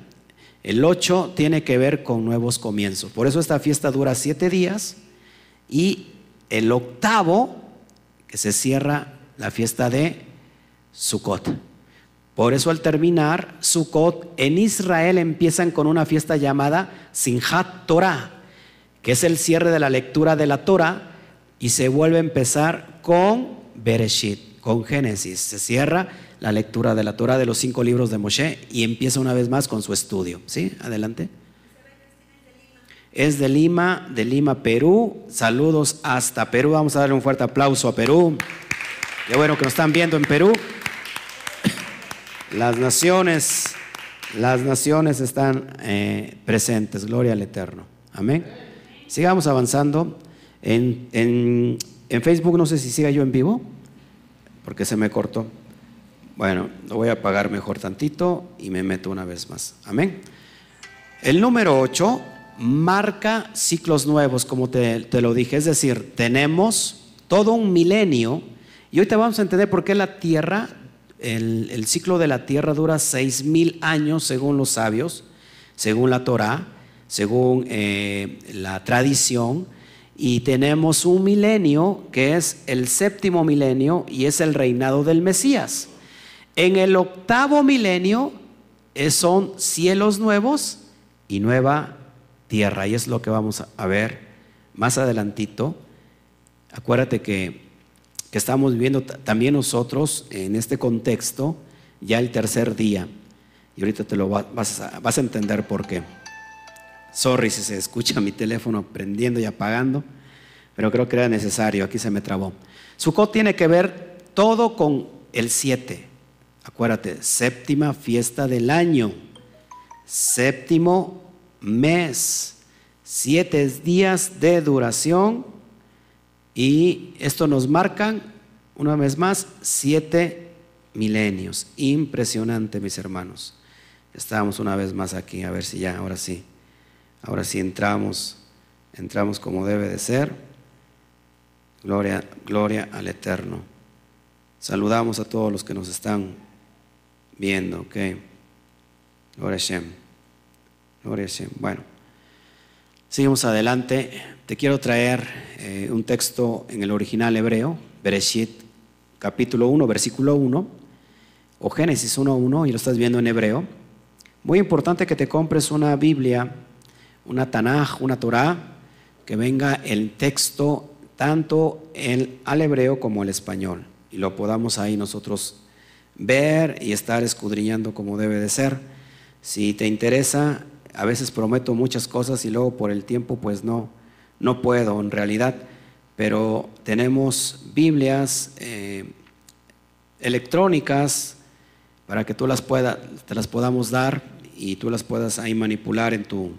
El ocho tiene que ver con nuevos comienzos. Por eso esta fiesta dura siete días y el octavo, que se cierra la fiesta de Sukkot. Por eso al terminar Sukkot, en Israel empiezan con una fiesta llamada Sinjat Torah, que es el cierre de la lectura de la Torah, y se vuelve a empezar con Bereshit, con Génesis. Se cierra la lectura de la Torah de los cinco libros de Moshe y empieza una vez más con su estudio. ¿Sí? Adelante. Es de Lima, de Lima, Perú. Saludos hasta Perú. Vamos a darle un fuerte aplauso a Perú. Qué bueno que nos están viendo en Perú. Las naciones, las naciones están eh, presentes. Gloria al Eterno. Amén. Sigamos avanzando. En, en, Facebook no sé si siga yo en vivo, porque se me cortó. Bueno, lo voy a apagar mejor tantito y me meto una vez más. Amén. El número 8 marca ciclos nuevos, como te, lo dije. Es decir, tenemos todo un milenio y hoy te vamos a entender por qué la Tierra, el, ciclo de la Tierra dura seis mil años según los sabios, según la Torah, según eh, la tradición. Y tenemos un milenio que es el séptimo milenio y es el reinado del Mesías. En el octavo milenio eh, son cielos nuevos y nueva tierra. Y es lo que vamos a ver más adelantito. Acuérdate que, que estamos viviendo también nosotros en este contexto ya el tercer día. Y ahorita te lo vas a, vas a entender por qué. Sorry si se escucha mi teléfono prendiendo y apagando, pero creo que era necesario, aquí se me trabó. Sukkot tiene que ver todo con el 7. Acuérdate, séptima fiesta del año, séptimo mes, siete días de duración y esto nos marcan, una vez más, siete milenios. Impresionante, mis hermanos. Estábamos una vez más aquí, a ver si ya, ahora sí, ahora sí entramos, entramos como debe de ser. Gloria, gloria al Eterno. Saludamos a todos los que nos están viendo, ok. Gloria. Gloria. Bueno, seguimos adelante. Te quiero traer eh, un texto en el original hebreo, Bereshit, capítulo 1, versículo 1, o Génesis 1, 1, y lo estás viendo en hebreo. Muy importante que te compres una Biblia, una Tanaj, una Torah, que venga el texto tanto el, al hebreo como al español, y lo podamos ahí nosotros ver y estar escudriñando como debe de ser. Si te interesa, a veces prometo muchas cosas y luego por el tiempo pues no, no puedo en realidad, pero tenemos Biblias eh, electrónicas para que tú las puedas, te las podamos dar y tú las puedas ahí manipular en tu,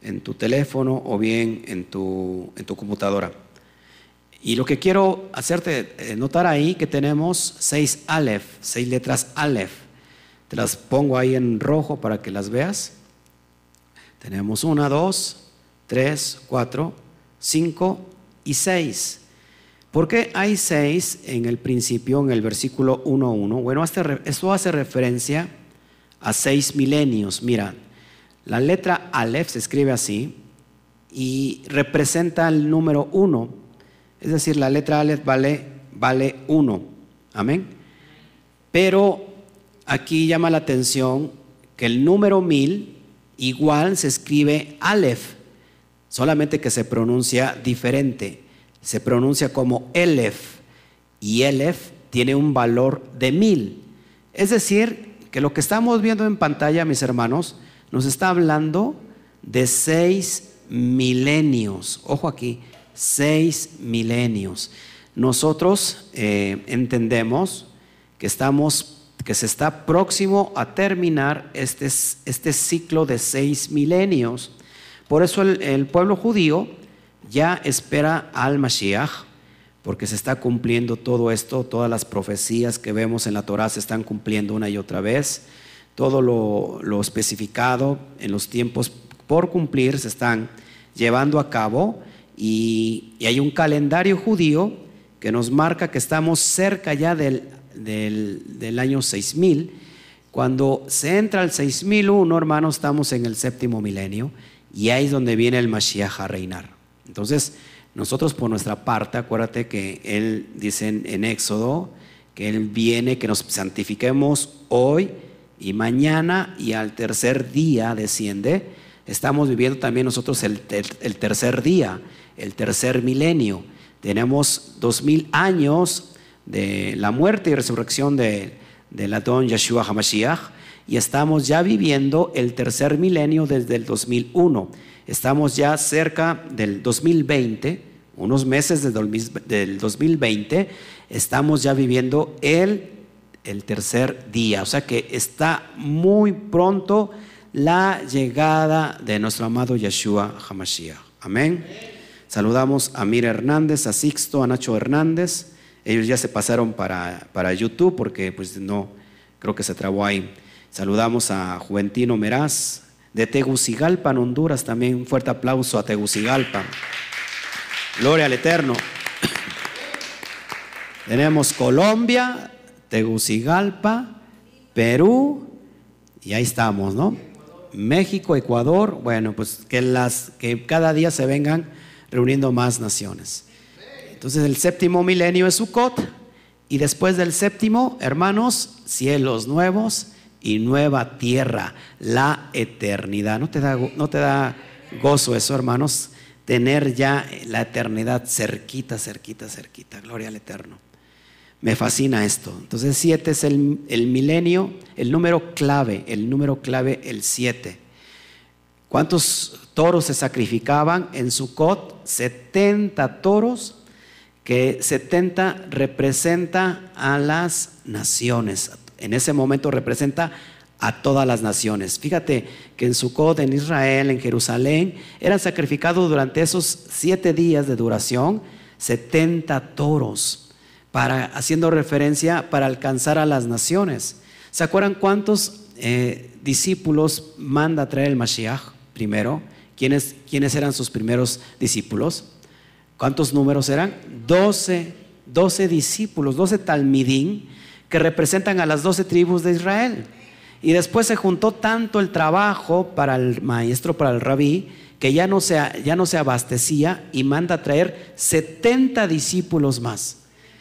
en tu teléfono o bien en tu, en tu computadora. Y lo que quiero hacerte eh, notar ahí que tenemos seis Aleph, seis letras Aleph. Te las pongo ahí en rojo para que las veas. Tenemos una, dos, tres, cuatro, cinco y seis. ¿Por qué hay seis en el principio, en el versículo 1.1? Bueno, esto hace referencia a seis milenios. Mira, la letra Aleph se escribe así y representa el número uno es decir, la letra Aleph vale, vale uno. Amén. Pero aquí llama la atención que el número mil igual se escribe Aleph, solamente que se pronuncia diferente. Se pronuncia como Elef y Elef tiene un valor de mil. Es decir, que lo que estamos viendo en pantalla, mis hermanos, nos está hablando de seis milenios. Ojo aquí, seis milenios. Nosotros eh, entendemos que estamos que se está próximo a terminar este, este ciclo de seis milenios. Por eso el, pueblo judío ya espera al Mashiach, porque se está cumpliendo todo esto, todas las profecías que vemos en la Torah se están cumpliendo una y otra vez, todo lo, lo especificado en los tiempos por cumplir se están llevando a cabo y, hay un calendario judío que nos marca que estamos cerca ya del, del, año 6000. Cuando se entra al 6001, hermanos, estamos en el séptimo milenio y ahí es donde viene el Mashiach a reinar. Entonces, nosotros por nuestra parte, acuérdate que Él dice en, en Éxodo que Él viene, que nos santifiquemos hoy y mañana y al tercer día desciende. Estamos viviendo también nosotros el, el tercer día el tercer milenio. Tenemos dos mil años de la muerte y resurrección de, la don Yeshua HaMashiach y estamos ya viviendo el tercer milenio desde el 2001. Estamos ya cerca del 2020, unos meses del 2020, estamos ya viviendo el, el tercer día. O sea que está muy pronto la llegada de nuestro amado Yeshua HaMashiach. Amén. Saludamos a Mira Hernández, a Sixto, a Nacho Hernández. Ellos ya se pasaron para, para YouTube porque pues no, creo que se trabó ahí. Saludamos a Juventino Meraz, de Tegucigalpa, en Honduras, también un fuerte aplauso a Tegucigalpa. Gloria al Eterno. Tenemos Colombia, Tegucigalpa, Perú, y ahí estamos, ¿no? México, Ecuador, bueno, pues que, las, que cada día se vengan reuniendo más naciones. Entonces el séptimo milenio es Sukkot y después del séptimo, hermanos, cielos nuevos y nueva tierra, la eternidad. ¿No te da, no te da gozo eso, hermanos? Tener ya la eternidad cerquita, cerquita, cerquita. Gloria al Eterno. Me fascina esto. Entonces siete es el, el milenio, el número clave, el número clave, el siete. ¿Cuántos toros se sacrificaban en Sucot? 70 toros, que 70 representa a las naciones. En ese momento representa a todas las naciones. Fíjate que en Sucot, en Israel, en Jerusalén, eran sacrificados durante esos siete días de duración 70 toros para, haciendo referencia para alcanzar a las naciones. ¿Se acuerdan cuántos eh, discípulos manda traer el Mashiach primero? ¿Quiénes, ¿Quiénes eran sus primeros discípulos? ¿Cuántos números eran? Doce, doce discípulos, doce talmidín que representan a las doce tribus de Israel. Y después se juntó tanto el trabajo para el maestro, para el rabí, que ya no se, ya no se abastecía y manda a traer 70 discípulos más.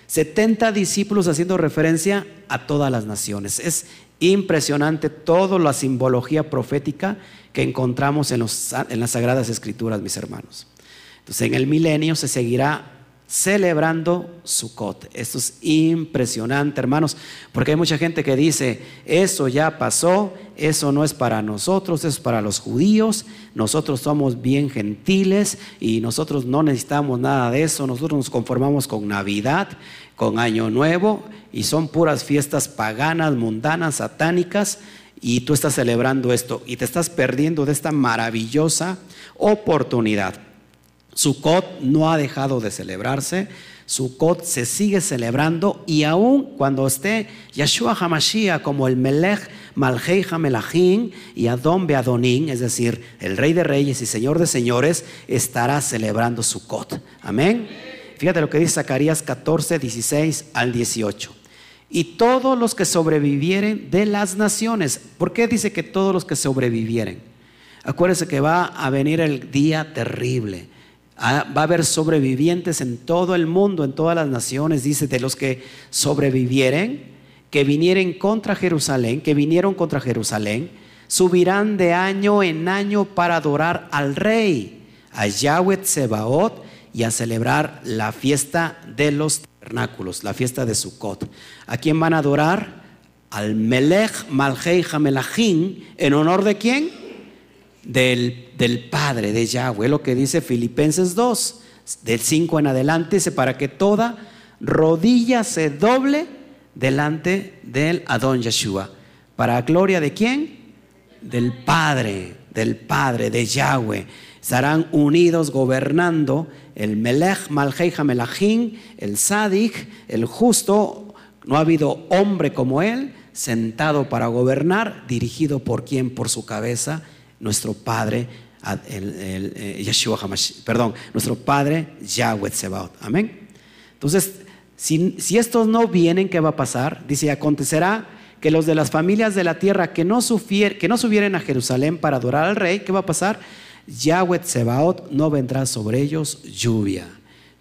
70 discípulos haciendo referencia a todas las naciones. Es impresionante toda la simbología profética que encontramos en, en las Sagradas Escrituras, mis hermanos. Entonces, en el milenio se seguirá celebrando Sukkot. Esto es impresionante, hermanos, porque hay mucha gente que dice, eso ya pasó, eso no es para nosotros, eso es para los judíos, nosotros somos bien gentiles y nosotros no necesitamos nada de eso, nosotros nos conformamos con Navidad, con Año Nuevo y son puras fiestas paganas, mundanas, satánicas y tú estás celebrando esto y te estás perdiendo de esta maravillosa oportunidad. Sukkot no ha dejado de celebrarse, Sukkot se sigue celebrando y aún cuando esté Yeshua HaMashiach como el Melech Malhei HaMelachim y Adon Beadonin, es decir, el Rey de Reyes y Señor de Señores, estará celebrando Sukkot. Amén. Fíjate lo que dice Zacarías 14, 16 al 18. Y todos los que sobrevivieren de las naciones. ¿Por qué dice que todos los que sobrevivieren? Acuérdense que va a venir el día terrible Ah, va a haber sobrevivientes en todo el mundo, en todas las naciones, dice, de los que sobrevivieren, que vinieren contra Jerusalén, que vinieron contra Jerusalén, subirán de año en año para adorar al rey, a Yahweh Sebaot, y a celebrar la fiesta de los tabernáculos, la fiesta de Sukkot. ¿A quién van a adorar? Al Melech Malhei Hamelachim, ¿en honor de quién? del, Padre, de Yahweh, lo que dice Filipenses 2, del 5 en adelante, dice, para que toda rodilla se doble delante del Adón Yeshua. ¿Para gloria de quién? Del Padre, del Padre, de Yahweh. Estarán unidos gobernando el Melech Malhei Melachim, el Sadik, el justo. No ha habido hombre como él, sentado para gobernar, dirigido por quién, por su cabeza, nuestro Padre, el, eh, perdón, nuestro Padre Yahweh Sebaot. Amén. Entonces, si, estos no vienen, ¿qué va a pasar? Dice, acontecerá que los de las familias de la tierra que no, que no subieren a Jerusalén para adorar al rey, ¿qué va a pasar? Yahweh Sebaot no vendrá sobre ellos lluvia.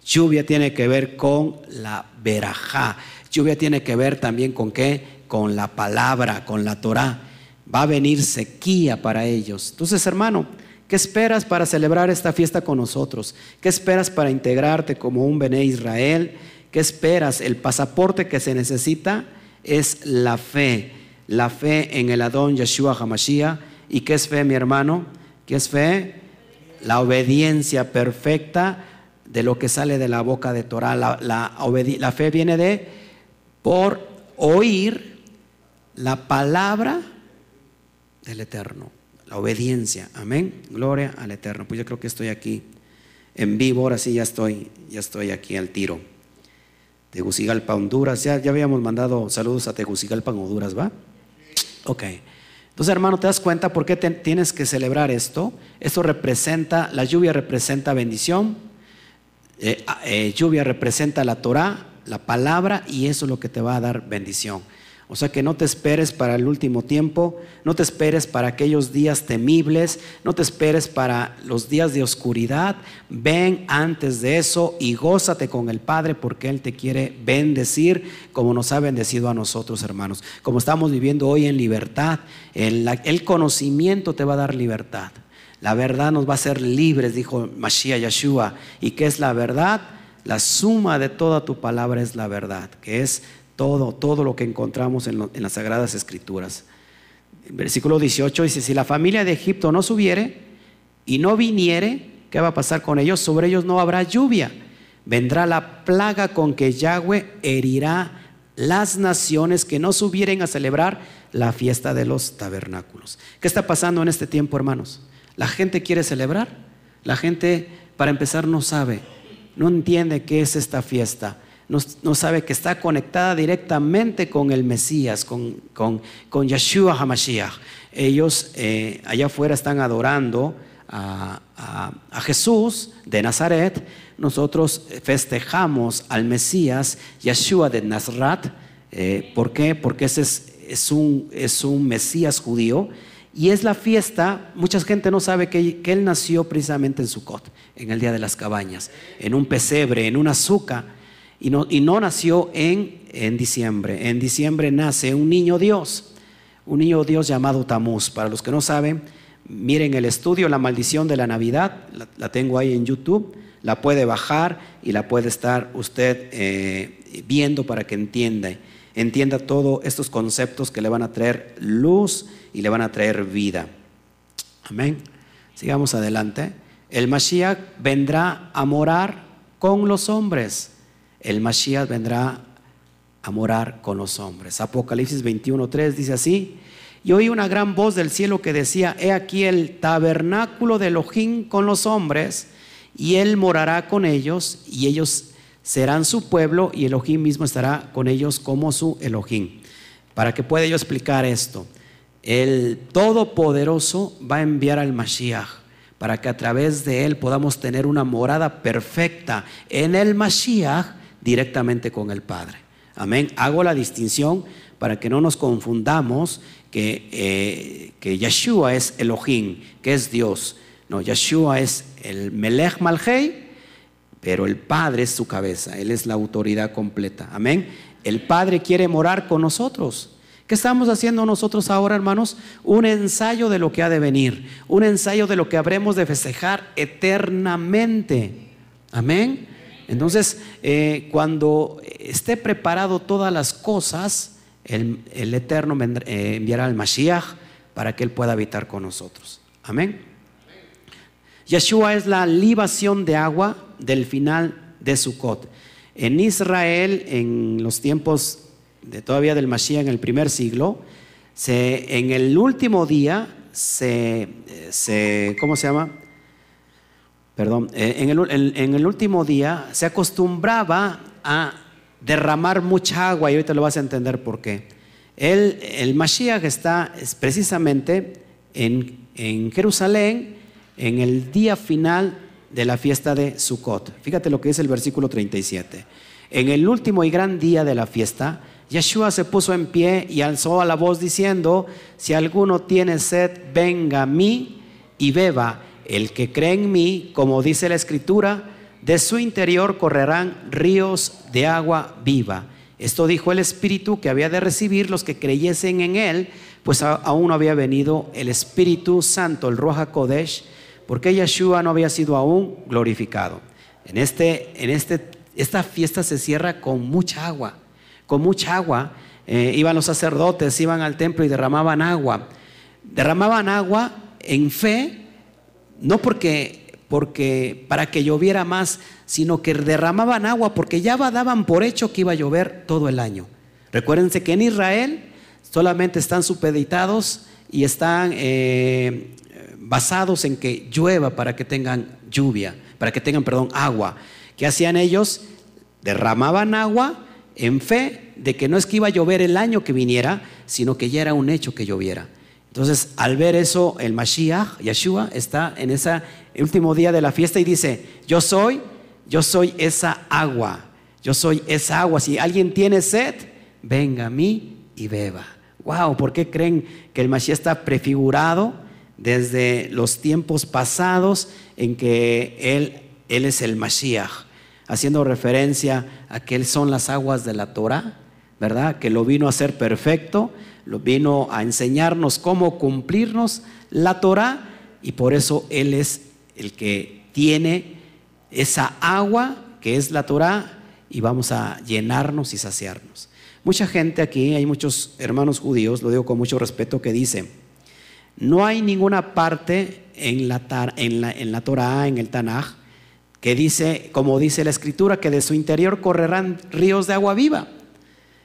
Lluvia tiene que ver con la verajá. Lluvia tiene que ver también con qué? Con la palabra, con la Torah va a venir sequía para ellos. Entonces, hermano, ¿qué esperas para celebrar esta fiesta con nosotros? ¿Qué esperas para integrarte como un Bené Israel? ¿Qué esperas? El pasaporte que se necesita es la fe, la fe en el Adón Yeshua Hamashiach. ¿Y qué es fe, mi hermano? ¿Qué es fe? La obediencia perfecta de lo que sale de la boca de Torah. La, fe viene de por oír la palabra del Eterno, la obediencia. Amén. Gloria al Eterno. Pues yo creo que estoy aquí en vivo, ahora sí ya estoy, ya estoy aquí al tiro. Tegucigalpa, Honduras, ya, ya habíamos mandado saludos a Tegucigalpa, Honduras, ¿va? Ok. Entonces, hermano, ¿te das cuenta por qué tienes que celebrar esto? Esto representa, la lluvia representa bendición, eh, ah, eh, lluvia representa la Torah, la palabra, y eso es lo que te va a dar bendición. O sea que no te esperes para el último tiempo, no te esperes para aquellos días temibles, no te esperes para los días de oscuridad. Ven antes de eso y gózate con el Padre porque Él te quiere bendecir como nos ha bendecido a nosotros, hermanos. Como estamos viviendo hoy en libertad, el, conocimiento te va a dar libertad. La verdad nos va a hacer libres, dijo Mashiach Yeshua. ¿Y qué es la verdad? La suma de toda tu palabra es la verdad, que es todo, todo lo que encontramos en, las Sagradas Escrituras. versículo 18 dice, si la familia de Egipto no subiere y no viniere, ¿qué va a pasar con ellos? Sobre ellos no habrá lluvia. Vendrá la plaga con que Yahweh herirá las naciones que no subieren a celebrar la fiesta de los tabernáculos. ¿Qué está pasando en este tiempo, hermanos? La gente quiere celebrar. La gente, para empezar, no sabe, no entiende qué es esta fiesta no, sabe que está conectada directamente con el Mesías, con, con, Yeshua HaMashiach. Ellos eh, allá afuera están adorando a, Jesús de Nazaret. Nosotros festejamos al Mesías, Yeshua de Nazaret. Eh, ¿Por qué? Porque ese es, un, es un Mesías judío. Y es la fiesta, mucha gente no sabe que, que, él nació precisamente en Sukkot, en el día de las cabañas, en un pesebre, en un azúcar y no, nació en, en, diciembre. En diciembre nace un niño Dios, un niño Dios llamado Tamuz. Para los que no saben, miren el estudio La maldición de la Navidad, la, tengo ahí en YouTube, la puede bajar y la puede estar usted eh, viendo para que entienda, entienda todos estos conceptos que le van a traer luz y le van a traer vida. Amén. Sigamos adelante. El Mashiach vendrá a morar con los hombres el Mashiach vendrá a morar con los hombres. Apocalipsis 21.3 dice así, y oí una gran voz del cielo que decía, he aquí el tabernáculo de Elohim con los hombres, y él morará con ellos, y ellos serán su pueblo, y Elohim mismo estará con ellos como su Elohim. Para que pueda yo explicar esto, el Todopoderoso va a enviar al Mashiach para que a través de él podamos tener una morada perfecta en el Mashiach directamente con el Padre. Amén. Hago la distinción para que no nos confundamos que, eh, que Yeshua es Elohim, que es Dios. No, Yeshua es el Melech Malhei, pero el Padre es su cabeza, Él es la autoridad completa. Amén. El Padre quiere morar con nosotros. ¿Qué estamos haciendo nosotros ahora, hermanos? Un ensayo de lo que ha de venir, un ensayo de lo que habremos de festejar eternamente. Amén. Entonces, eh, cuando esté preparado todas las cosas, el, Eterno eh, enviará al Mashiach para que Él pueda habitar con nosotros. Amén. Yeshua es la libación de agua del final de Sukkot. En Israel, en los tiempos de todavía del Mashiach, en el primer siglo, en el último día se, se ¿cómo se llama? Perdón, eh, en el, último día se acostumbraba a derramar mucha agua y ahorita lo vas a entender por qué. El, el Mashiach está precisamente en, en, Jerusalén en el día final de la fiesta de Sukkot. Fíjate lo que dice el versículo 37. En el último y gran día de la fiesta, Yeshua se puso en pie y alzó a la voz diciendo, si alguno tiene sed, venga a mí y beba. El que cree en mí, como dice la escritura, de su interior correrán ríos de agua viva. Esto dijo el Espíritu que había de recibir los que creyesen en Él, pues aún no había venido el Espíritu Santo, el Roja Kodesh, porque Yeshua no había sido aún glorificado. En, este, en este, esta fiesta se cierra con mucha agua, con mucha agua. Eh, iban los sacerdotes, iban al templo y derramaban agua. Derramaban agua en fe no porque, porque para que lloviera más, sino que derramaban agua porque ya daban por hecho que iba a llover todo el año. Recuérdense que en Israel solamente están supeditados y están eh, basados en que llueva para que tengan lluvia, para que tengan, perdón, agua. ¿Qué hacían ellos? Derramaban agua en fe de que no es que iba a llover el año que viniera, sino que ya era un hecho que lloviera. Entonces, al ver eso, el Mashiach, Yeshua, está en ese último día de la fiesta y dice, yo soy, yo soy esa agua, yo soy esa agua. Si alguien tiene sed, venga a mí y beba. Wow, ¿por qué creen que el Mashiach está prefigurado desde los tiempos pasados en que Él, él es el Mashiach? Haciendo referencia a que Él son las aguas de la Torah, ¿verdad? Que lo vino a hacer perfecto, lo vino a enseñarnos cómo cumplirnos la Torah y por eso Él es el que tiene esa agua que es la Torah y vamos a llenarnos y saciarnos. Mucha gente aquí, hay muchos hermanos judíos, lo digo con mucho respeto, que dicen, no hay ninguna parte en la, en la, en la Torah, en el Tanaj, que dice, como dice la escritura, que de su interior correrán ríos de agua viva.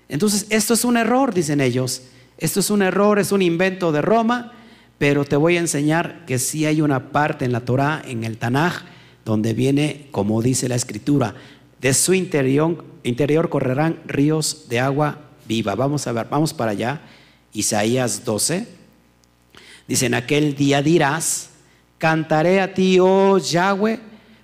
Entonces, esto es un error, dicen ellos. Esto es un error, es un invento de Roma, pero te voy a enseñar que sí hay una parte en la Torah, en el Tanaj, donde viene, como dice la escritura, de su interior, interior correrán ríos de agua viva. Vamos a ver, vamos para allá. Isaías 12. Dice, en aquel día dirás, cantaré a ti, oh Yahweh,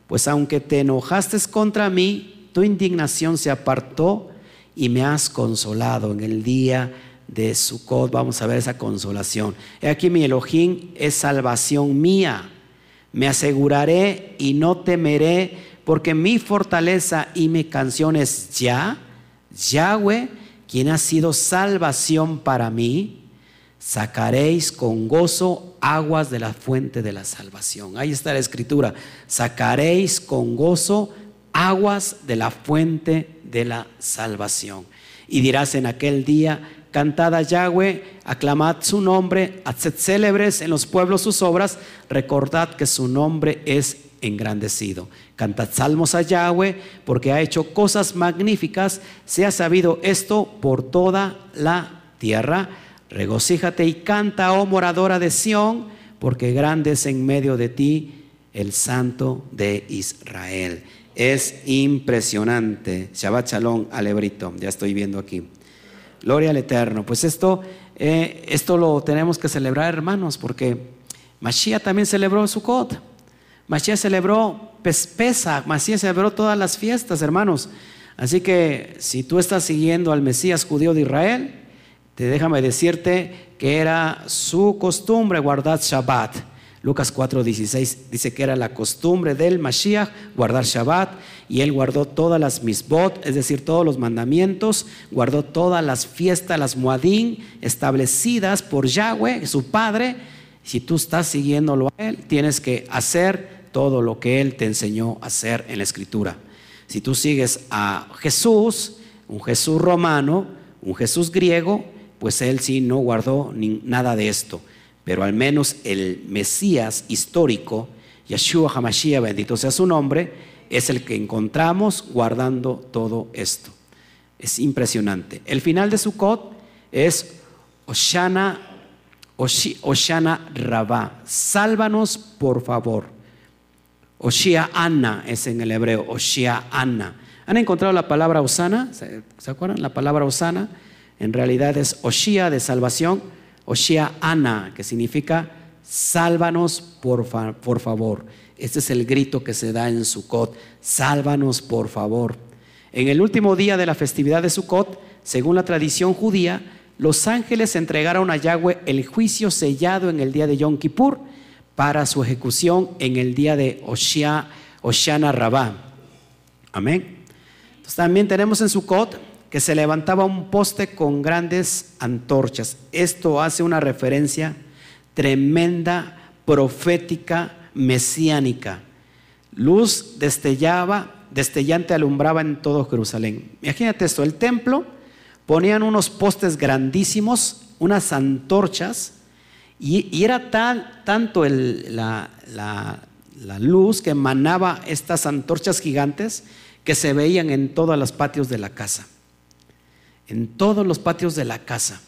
pues aunque te enojaste contra mí, tu indignación se apartó y me has consolado en el día de Sukkot. Vamos a ver esa consolación. He aquí mi Elohim es salvación mía. Me aseguraré y no temeré porque mi fortaleza y mi canción es ya, Yahweh, quien ha sido salvación para mí. Sacaréis con gozo aguas de la fuente de la salvación. Ahí está la escritura. Sacaréis con gozo aguas de la fuente de la salvación. Y dirás en aquel día, cantad a Yahweh, aclamad su nombre, haced célebres en los pueblos sus obras, recordad que su nombre es engrandecido. Cantad salmos a Yahweh porque ha hecho cosas magníficas. Se ha sabido esto por toda la tierra. Regocíjate y canta, oh moradora de Sión, porque grande es en medio de ti el Santo de Israel. Es impresionante. Shabbat Shalom, alebrito. Ya estoy viendo aquí. Gloria al Eterno. Pues esto, eh, esto lo tenemos que celebrar, hermanos, porque Mashiach también celebró Sukkot. Mashiach celebró Pesach, Mashiach celebró todas las fiestas, hermanos. Así que si tú estás siguiendo al Mesías judío de Israel, te déjame decirte que era su costumbre guardar Shabbat. Lucas 4:16 dice que era la costumbre del Mashiach guardar Shabbat y él guardó todas las misbot, es decir, todos los mandamientos, guardó todas las fiestas, las muadín establecidas por Yahweh, su padre, si tú estás siguiéndolo a Él, tienes que hacer todo lo que Él te enseñó a hacer en la Escritura. Si tú sigues a Jesús, un Jesús romano, un Jesús griego, pues Él sí no guardó nada de esto. Pero al menos el Mesías histórico, Yeshua HaMashiach, bendito sea su nombre, es el que encontramos guardando todo esto. Es impresionante. El final de Sukkot es Oshana Oshana Rabá, sálvanos por favor. Oshia Anna es en el hebreo, Oshia Anna. ¿Han encontrado la palabra Osana? ¿Se, acuerdan? La palabra Osana en realidad es Oshia de salvación, Oshia Anna, que significa sálvanos por, por favor. Este es el grito que se da en Sukkot, sálvanos por favor. En el último día de la festividad de Sukkot, según la tradición judía, los ángeles entregaron a Yahweh el juicio sellado en el día de Yom Kippur para su ejecución en el día de Oshia, Oshana Rabá. Amén. también tenemos en Sukkot que se levantaba un poste con grandes antorchas. Esto hace una referencia tremenda, profética, mesiánica. Luz destellaba, destellante alumbraba en todo Jerusalén. Imagínate esto, el templo ponían unos postes grandísimos, unas antorchas, y, era tanto la, luz que emanaba estas antorchas gigantes que se veían en todos los patios de la casa. En todos los patios de la casa.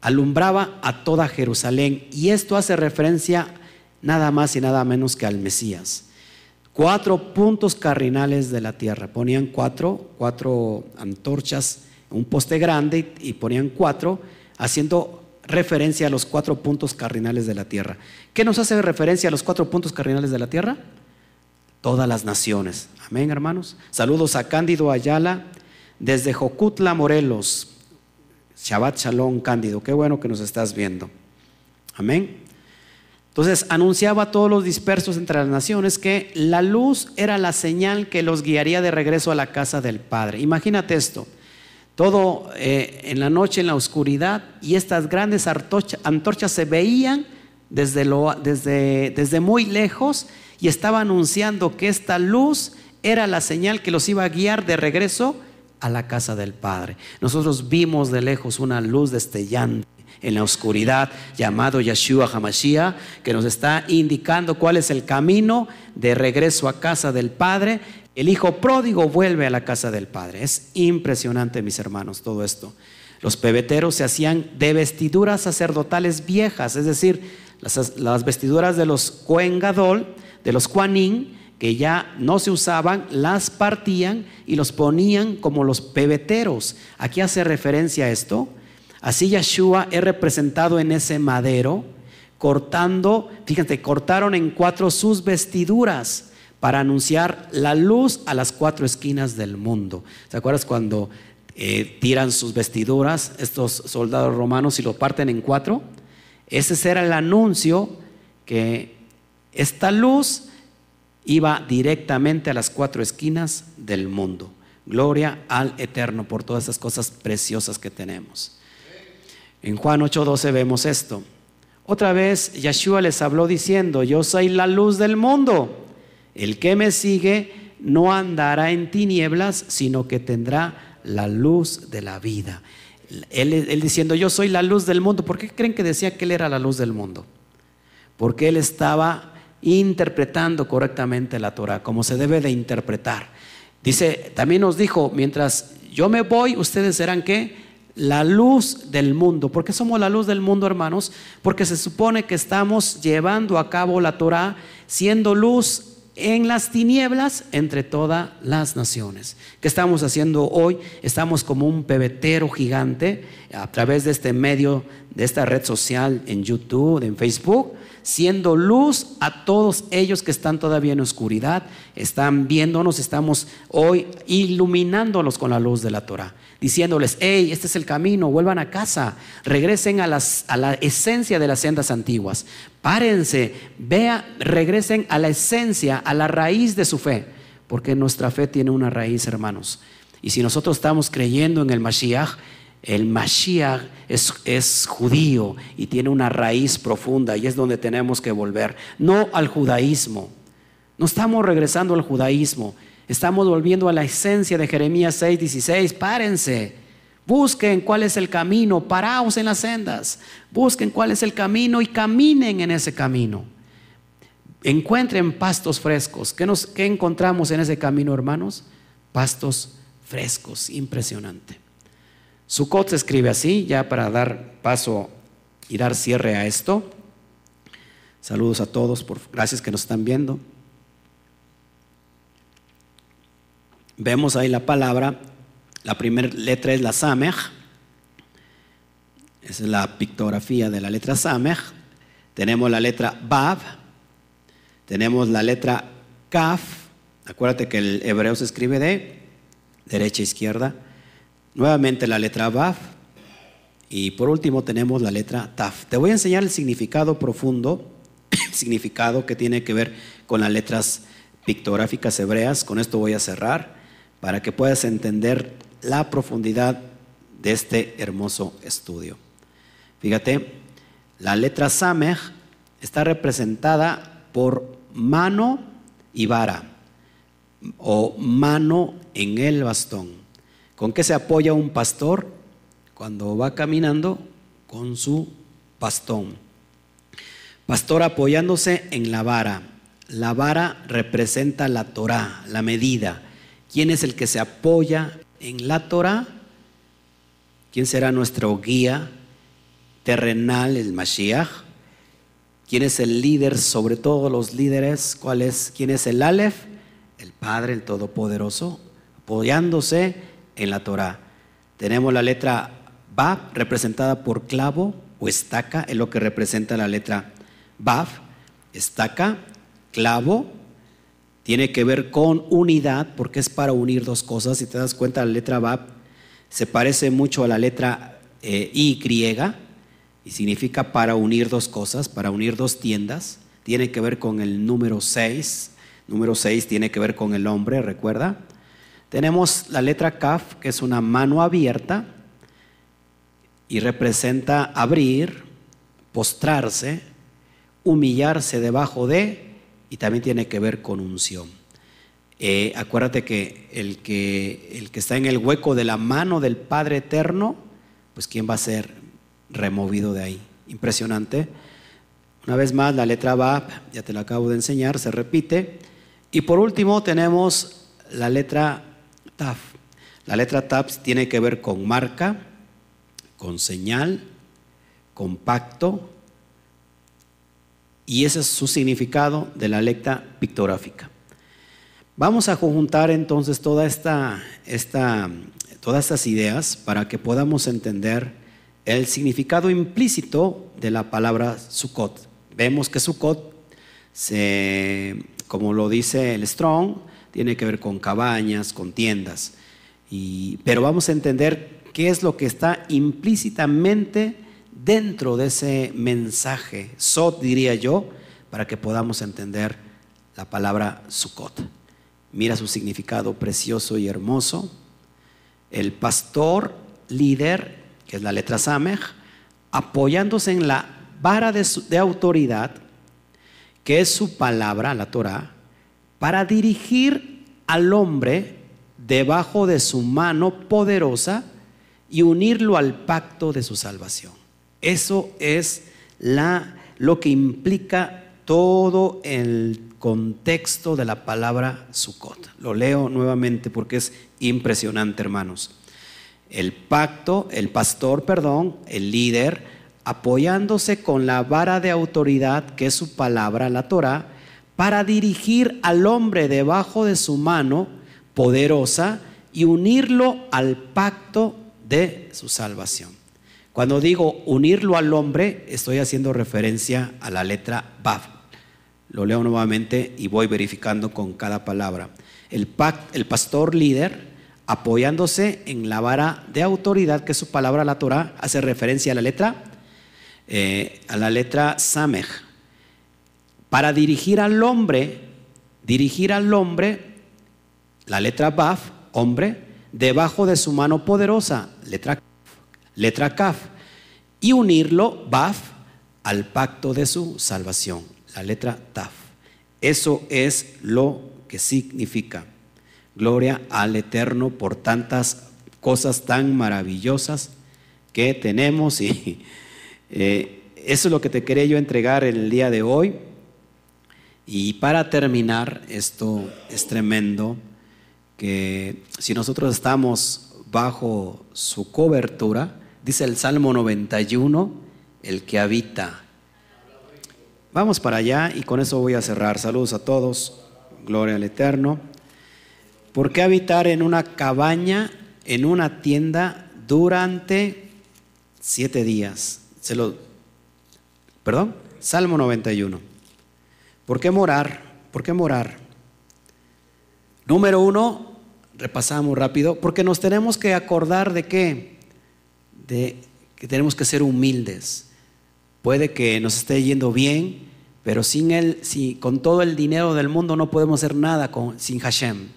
Alumbraba a toda Jerusalén. Y esto hace referencia nada más y nada menos que al Mesías. Cuatro puntos cardinales de la tierra. Ponían cuatro, cuatro antorchas un poste grande y ponían cuatro haciendo referencia a los cuatro puntos cardinales de la tierra. ¿Qué nos hace referencia a los cuatro puntos cardinales de la tierra? Todas las naciones. Amén, hermanos. Saludos a Cándido Ayala desde Jocutla, Morelos. Shabbat Shalom, Cándido. Qué bueno que nos estás viendo. Amén. Entonces anunciaba a todos los dispersos entre las naciones que la luz era la señal que los guiaría de regreso a la casa del Padre. Imagínate esto, todo eh, en la noche, en la oscuridad, y estas grandes antorchas se veían desde, desde, desde muy lejos y estaba anunciando que esta luz era la señal que los iba a guiar de regreso a la casa del Padre. Nosotros vimos de lejos una luz destellante en la oscuridad llamado Yeshua Hamashiach, que nos está indicando cuál es el camino de regreso a casa del Padre. El hijo pródigo vuelve a la casa del Padre. Es impresionante, mis hermanos, todo esto. Los pebeteros se hacían de vestiduras sacerdotales viejas, es decir, las, vestiduras de los Cohen de los Kuanin, que ya no se usaban, las partían y los ponían como los pebeteros. Aquí hace referencia a esto Así Yeshua es representado en ese madero, cortando, fíjate, cortaron en cuatro sus vestiduras para anunciar la luz a las cuatro esquinas del mundo. ¿Te acuerdas cuando eh, tiran sus vestiduras estos soldados romanos y lo parten en cuatro? Ese era el anuncio que esta luz iba directamente a las cuatro esquinas del mundo. Gloria al Eterno por todas esas cosas preciosas que tenemos. En Juan 8:12 vemos esto. Otra vez Yeshua les habló diciendo, yo soy la luz del mundo. El que me sigue no andará en tinieblas, sino que tendrá la luz de la vida. Él, diciendo, yo soy la luz del mundo. ¿Por qué creen que decía que él era la luz del mundo? Porque él estaba interpretando correctamente la Torah, como se debe de interpretar. Dice, también nos dijo, mientras yo me voy, ustedes serán qué? la luz del mundo. ¿Por qué somos la luz del mundo, hermanos? Porque se supone que estamos llevando a cabo la Torah siendo luz en las tinieblas entre todas las naciones. ¿Qué estamos haciendo hoy? Estamos como un pebetero gigante a través de este medio, de esta red social en YouTube, en Facebook, siendo luz a todos ellos que están todavía en oscuridad, están viéndonos, estamos hoy iluminándolos con la luz de la Torah diciéndoles, hey, este es el camino, vuelvan a casa, regresen a, a la esencia de las sendas antiguas, párense, vea, regresen a la esencia, a la raíz de su fe, porque nuestra fe tiene una raíz, hermanos. Y si nosotros estamos creyendo en el Mashiach, el Mashiach es, es, judío y tiene una raíz profunda y es donde tenemos que volver, no al judaísmo. No estamos regresando al judaísmo, Estamos volviendo a la esencia de Jeremías 6:16. Párense. Busquen cuál es el camino, paraos en las sendas, busquen cuál es el camino y caminen en ese camino. Encuentren pastos frescos. ¿Qué, nos, qué encontramos en ese camino, hermanos? Pastos frescos, impresionante. Sukkot se escribe así, ya para dar paso y dar cierre a esto. Saludos a todos, por, gracias que nos están viendo. Vemos ahí la palabra, la primera letra es la Samech, esa es la pictografía de la letra Samech. Tenemos la letra Bav, tenemos la letra Kaf, acuérdate que el hebreo se escribe de derecha a izquierda. Nuevamente la letra Bav, y por último tenemos la letra Taf. Te voy a enseñar el significado profundo, significado que tiene que ver con las letras pictográficas hebreas. Con esto voy a cerrar para que puedas entender la profundidad de este hermoso estudio. Fíjate, la letra Samech está representada por mano y vara o mano en el bastón. ¿Con qué se apoya un pastor cuando va caminando? Con su bastón. Pastor apoyándose en la vara. La vara representa la Torah, la medida ¿Quién es el que se apoya en la Torah? ¿Quién será nuestro guía terrenal, el Mashiach? ¿Quién es el líder sobre todos los líderes? ¿Cuál es? ¿Quién es el Aleph? El Padre, el Todopoderoso, apoyándose en la Torah. Tenemos la letra Bab representada por clavo o estaca es lo que representa la letra Bab, estaca, clavo, tiene que ver con unidad porque es para unir dos cosas. Si te das cuenta, la letra Bab se parece mucho a la letra eh, Y griega y significa para unir dos cosas, para unir dos tiendas. Tiene que ver con el número 6. Número 6 tiene que ver con el hombre, recuerda. Tenemos la letra Kaf, que es una mano abierta y representa abrir, postrarse, humillarse debajo de, y también tiene que ver con unción. Eh, acuérdate que el, que el que está en el hueco de la mano del Padre Eterno, pues ¿quién va a ser removido de ahí? Impresionante. Una vez más, la letra Bab, ya te la acabo de enseñar, se repite. Y por último tenemos la letra Taf. La letra Taf tiene que ver con marca, con señal, con pacto, y ese es su significado de la letra pictográfica. Vamos a conjuntar entonces todas estas ideas para que podamos entender el significado implícito de la palabra Sukkot. Vemos que Sukkot, como lo dice el Strong, tiene que ver con cabañas, con tiendas. Pero vamos a entender qué es lo que está implícitamente dentro de ese mensaje, Sot diría yo, para que podamos entender la palabra Sukkot. Mira su significado precioso y hermoso. El pastor líder, que es la letra Samech, apoyándose en la vara de, de autoridad, que es su palabra, la Torah, para dirigir al hombre debajo de su mano poderosa y unirlo al pacto de su salvación. Eso es lo que implica todo el contexto de la palabra Sukkot. Lo leo nuevamente porque es impresionante, hermanos. El pacto, el pastor, perdón, el líder, apoyándose con la vara de autoridad que es su palabra, la Torah, para dirigir al hombre debajo de su mano poderosa y unirlo al pacto de su salvación. Cuando digo unirlo al hombre, estoy haciendo referencia a la letra Baf. Lo leo nuevamente y voy verificando con cada palabra. El, pastor líder, apoyándose en la vara de autoridad, que es su palabra, la Torah, hace referencia a la letra, eh, a la letra Samech. Para dirigir al hombre, dirigir al hombre, la letra Baf, hombre, debajo de su mano poderosa, letra letra Kaf, y unirlo, Baf, al pacto de su salvación, la letra Taf. Eso es lo que significa. Gloria al Eterno por tantas cosas tan maravillosas que tenemos y eh, eso es lo que te quería yo entregar en el día de hoy. Y para terminar, esto es tremendo, que si nosotros estamos bajo su cobertura, Dice el Salmo 91, el que habita. Vamos para allá y con eso voy a cerrar. Saludos a todos. Gloria al Eterno. ¿Por qué habitar en una cabaña, en una tienda durante siete días? Se lo, perdón, Salmo 91. ¿Por qué morar? ¿Por qué morar? Número uno, repasamos rápido, porque nos tenemos que acordar de qué? Que tenemos que ser humildes. Puede que nos esté yendo bien, pero sin él, si con todo el dinero del mundo no podemos hacer nada con, sin Hashem.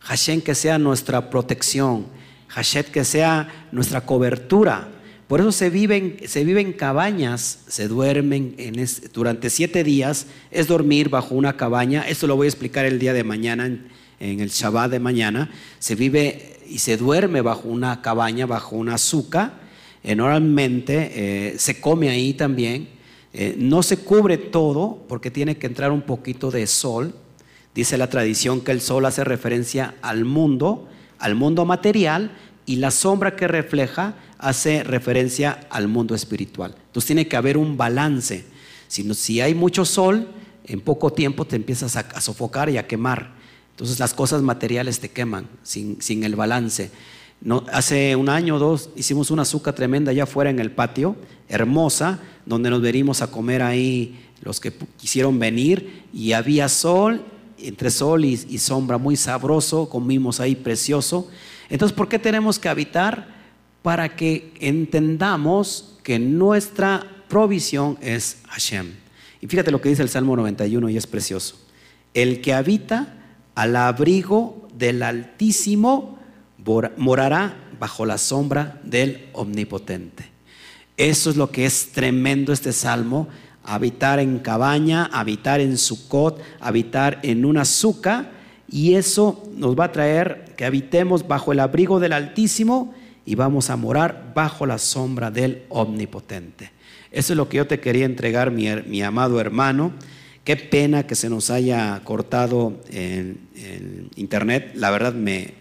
Hashem que sea nuestra protección, Hashem que sea nuestra cobertura. Por eso se viven, se viven cabañas, se duermen en durante siete días, es dormir bajo una cabaña. Esto lo voy a explicar el día de mañana, en, en el Shabbat de mañana. Se vive y se duerme bajo una cabaña, bajo una azúcar normalmente eh, se come ahí también. Eh, no se cubre todo porque tiene que entrar un poquito de sol. Dice la tradición que el sol hace referencia al mundo, al mundo material, y la sombra que refleja hace referencia al mundo espiritual. Entonces tiene que haber un balance. Si, si hay mucho sol, en poco tiempo te empiezas a, sofocar y a quemar. Entonces las cosas materiales te queman sin, sin el balance. Hace un año o dos hicimos una azúcar tremenda allá afuera en el patio, hermosa, donde nos venimos a comer ahí los que quisieron venir y había sol, entre sol y, y sombra, muy sabroso, comimos ahí precioso. Entonces, ¿por qué tenemos que habitar? Para que entendamos que nuestra provisión es Hashem. Y fíjate lo que dice el Salmo 91 y es precioso. El que habita al abrigo del Altísimo morará bajo la sombra del Omnipotente. Eso es lo que es tremendo este salmo, habitar en cabaña, habitar en Sucot, habitar en una azúcar, y eso nos va a traer que habitemos bajo el abrigo del Altísimo y vamos a morar bajo la sombra del Omnipotente. Eso es lo que yo te quería entregar, mi, amado hermano. Qué pena que se nos haya cortado en, internet. La verdad me,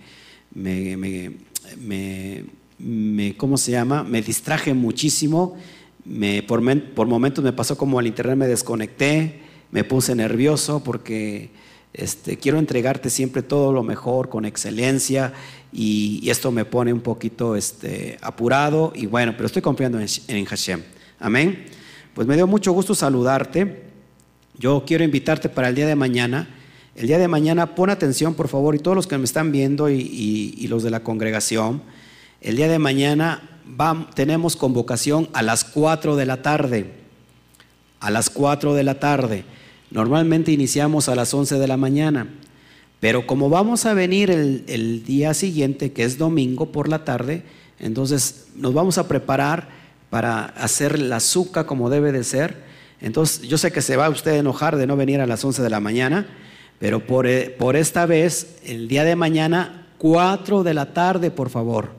me, me, ¿cómo se llama? Me distraje muchísimo. Me, por, por, momentos me pasó como al internet me desconecté, me puse nervioso porque este, quiero entregarte siempre todo lo mejor con excelencia y, esto me pone un poquito este, apurado y bueno, pero estoy confiando en, en Hashem. Amén. Pues me dio mucho gusto saludarte. Yo quiero invitarte para el día de mañana. El día de mañana pon atención, por favor, y todos los que me están viendo y, los de la congregación. El día de mañana tenemos convocación a las 4 de la tarde. A las 4 de la tarde. Normalmente iniciamos a las 11 de la mañana. Pero como vamos a venir el, el día siguiente, que es domingo por la tarde, entonces nos vamos a preparar para hacer la azúcar como debe de ser. Entonces, yo sé que se va usted a enojar de no venir a las 11 de la mañana, pero por, eh, por esta vez, el día de mañana, 4 de la tarde, por favor.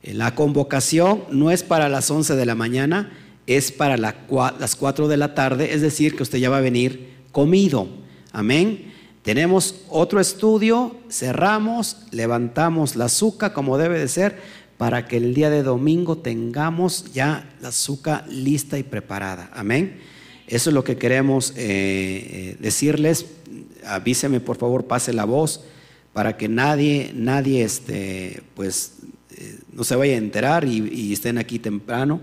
Eh, la convocación no es para las 11 de la mañana, es para las 4 de la tarde, es decir, que usted ya va a venir comido. Amén. Tenemos otro estudio, cerramos, levantamos la azúcar como debe de ser para que el día de domingo tengamos ya la azúcar lista y preparada. Amén. Eso es lo que queremos eh, eh, decirles. Avíseme, por favor, pase la voz para que nadie, nadie, este, pues, eh, no se vaya a enterar y, estén aquí temprano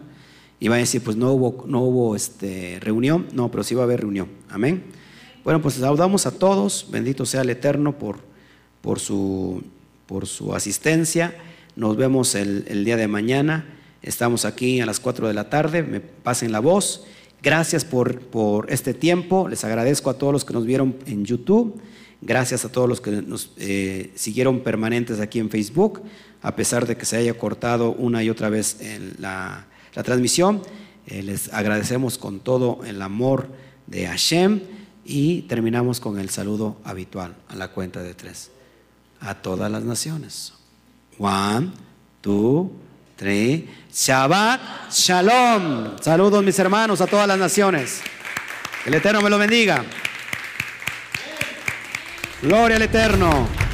y vayan a decir, pues no hubo, no hubo este, reunión. No, pero sí va a haber reunión. Amén. Bueno, pues saludamos a todos. Bendito sea el Eterno por, por, su, por su asistencia. Nos vemos el, día de mañana. Estamos aquí a las 4 de la tarde. Me pasen la voz. Gracias por, por este tiempo. Les agradezco a todos los que nos vieron en YouTube. Gracias a todos los que nos eh, siguieron permanentes aquí en Facebook, a pesar de que se haya cortado una y otra vez la, transmisión. Eh, les agradecemos con todo el amor de Hashem y terminamos con el saludo habitual a la cuenta de tres. A todas las naciones. One, two, three. Shabbat Shalom. Saludos mis hermanos a todas las naciones. El Eterno me lo bendiga. Gloria al Eterno.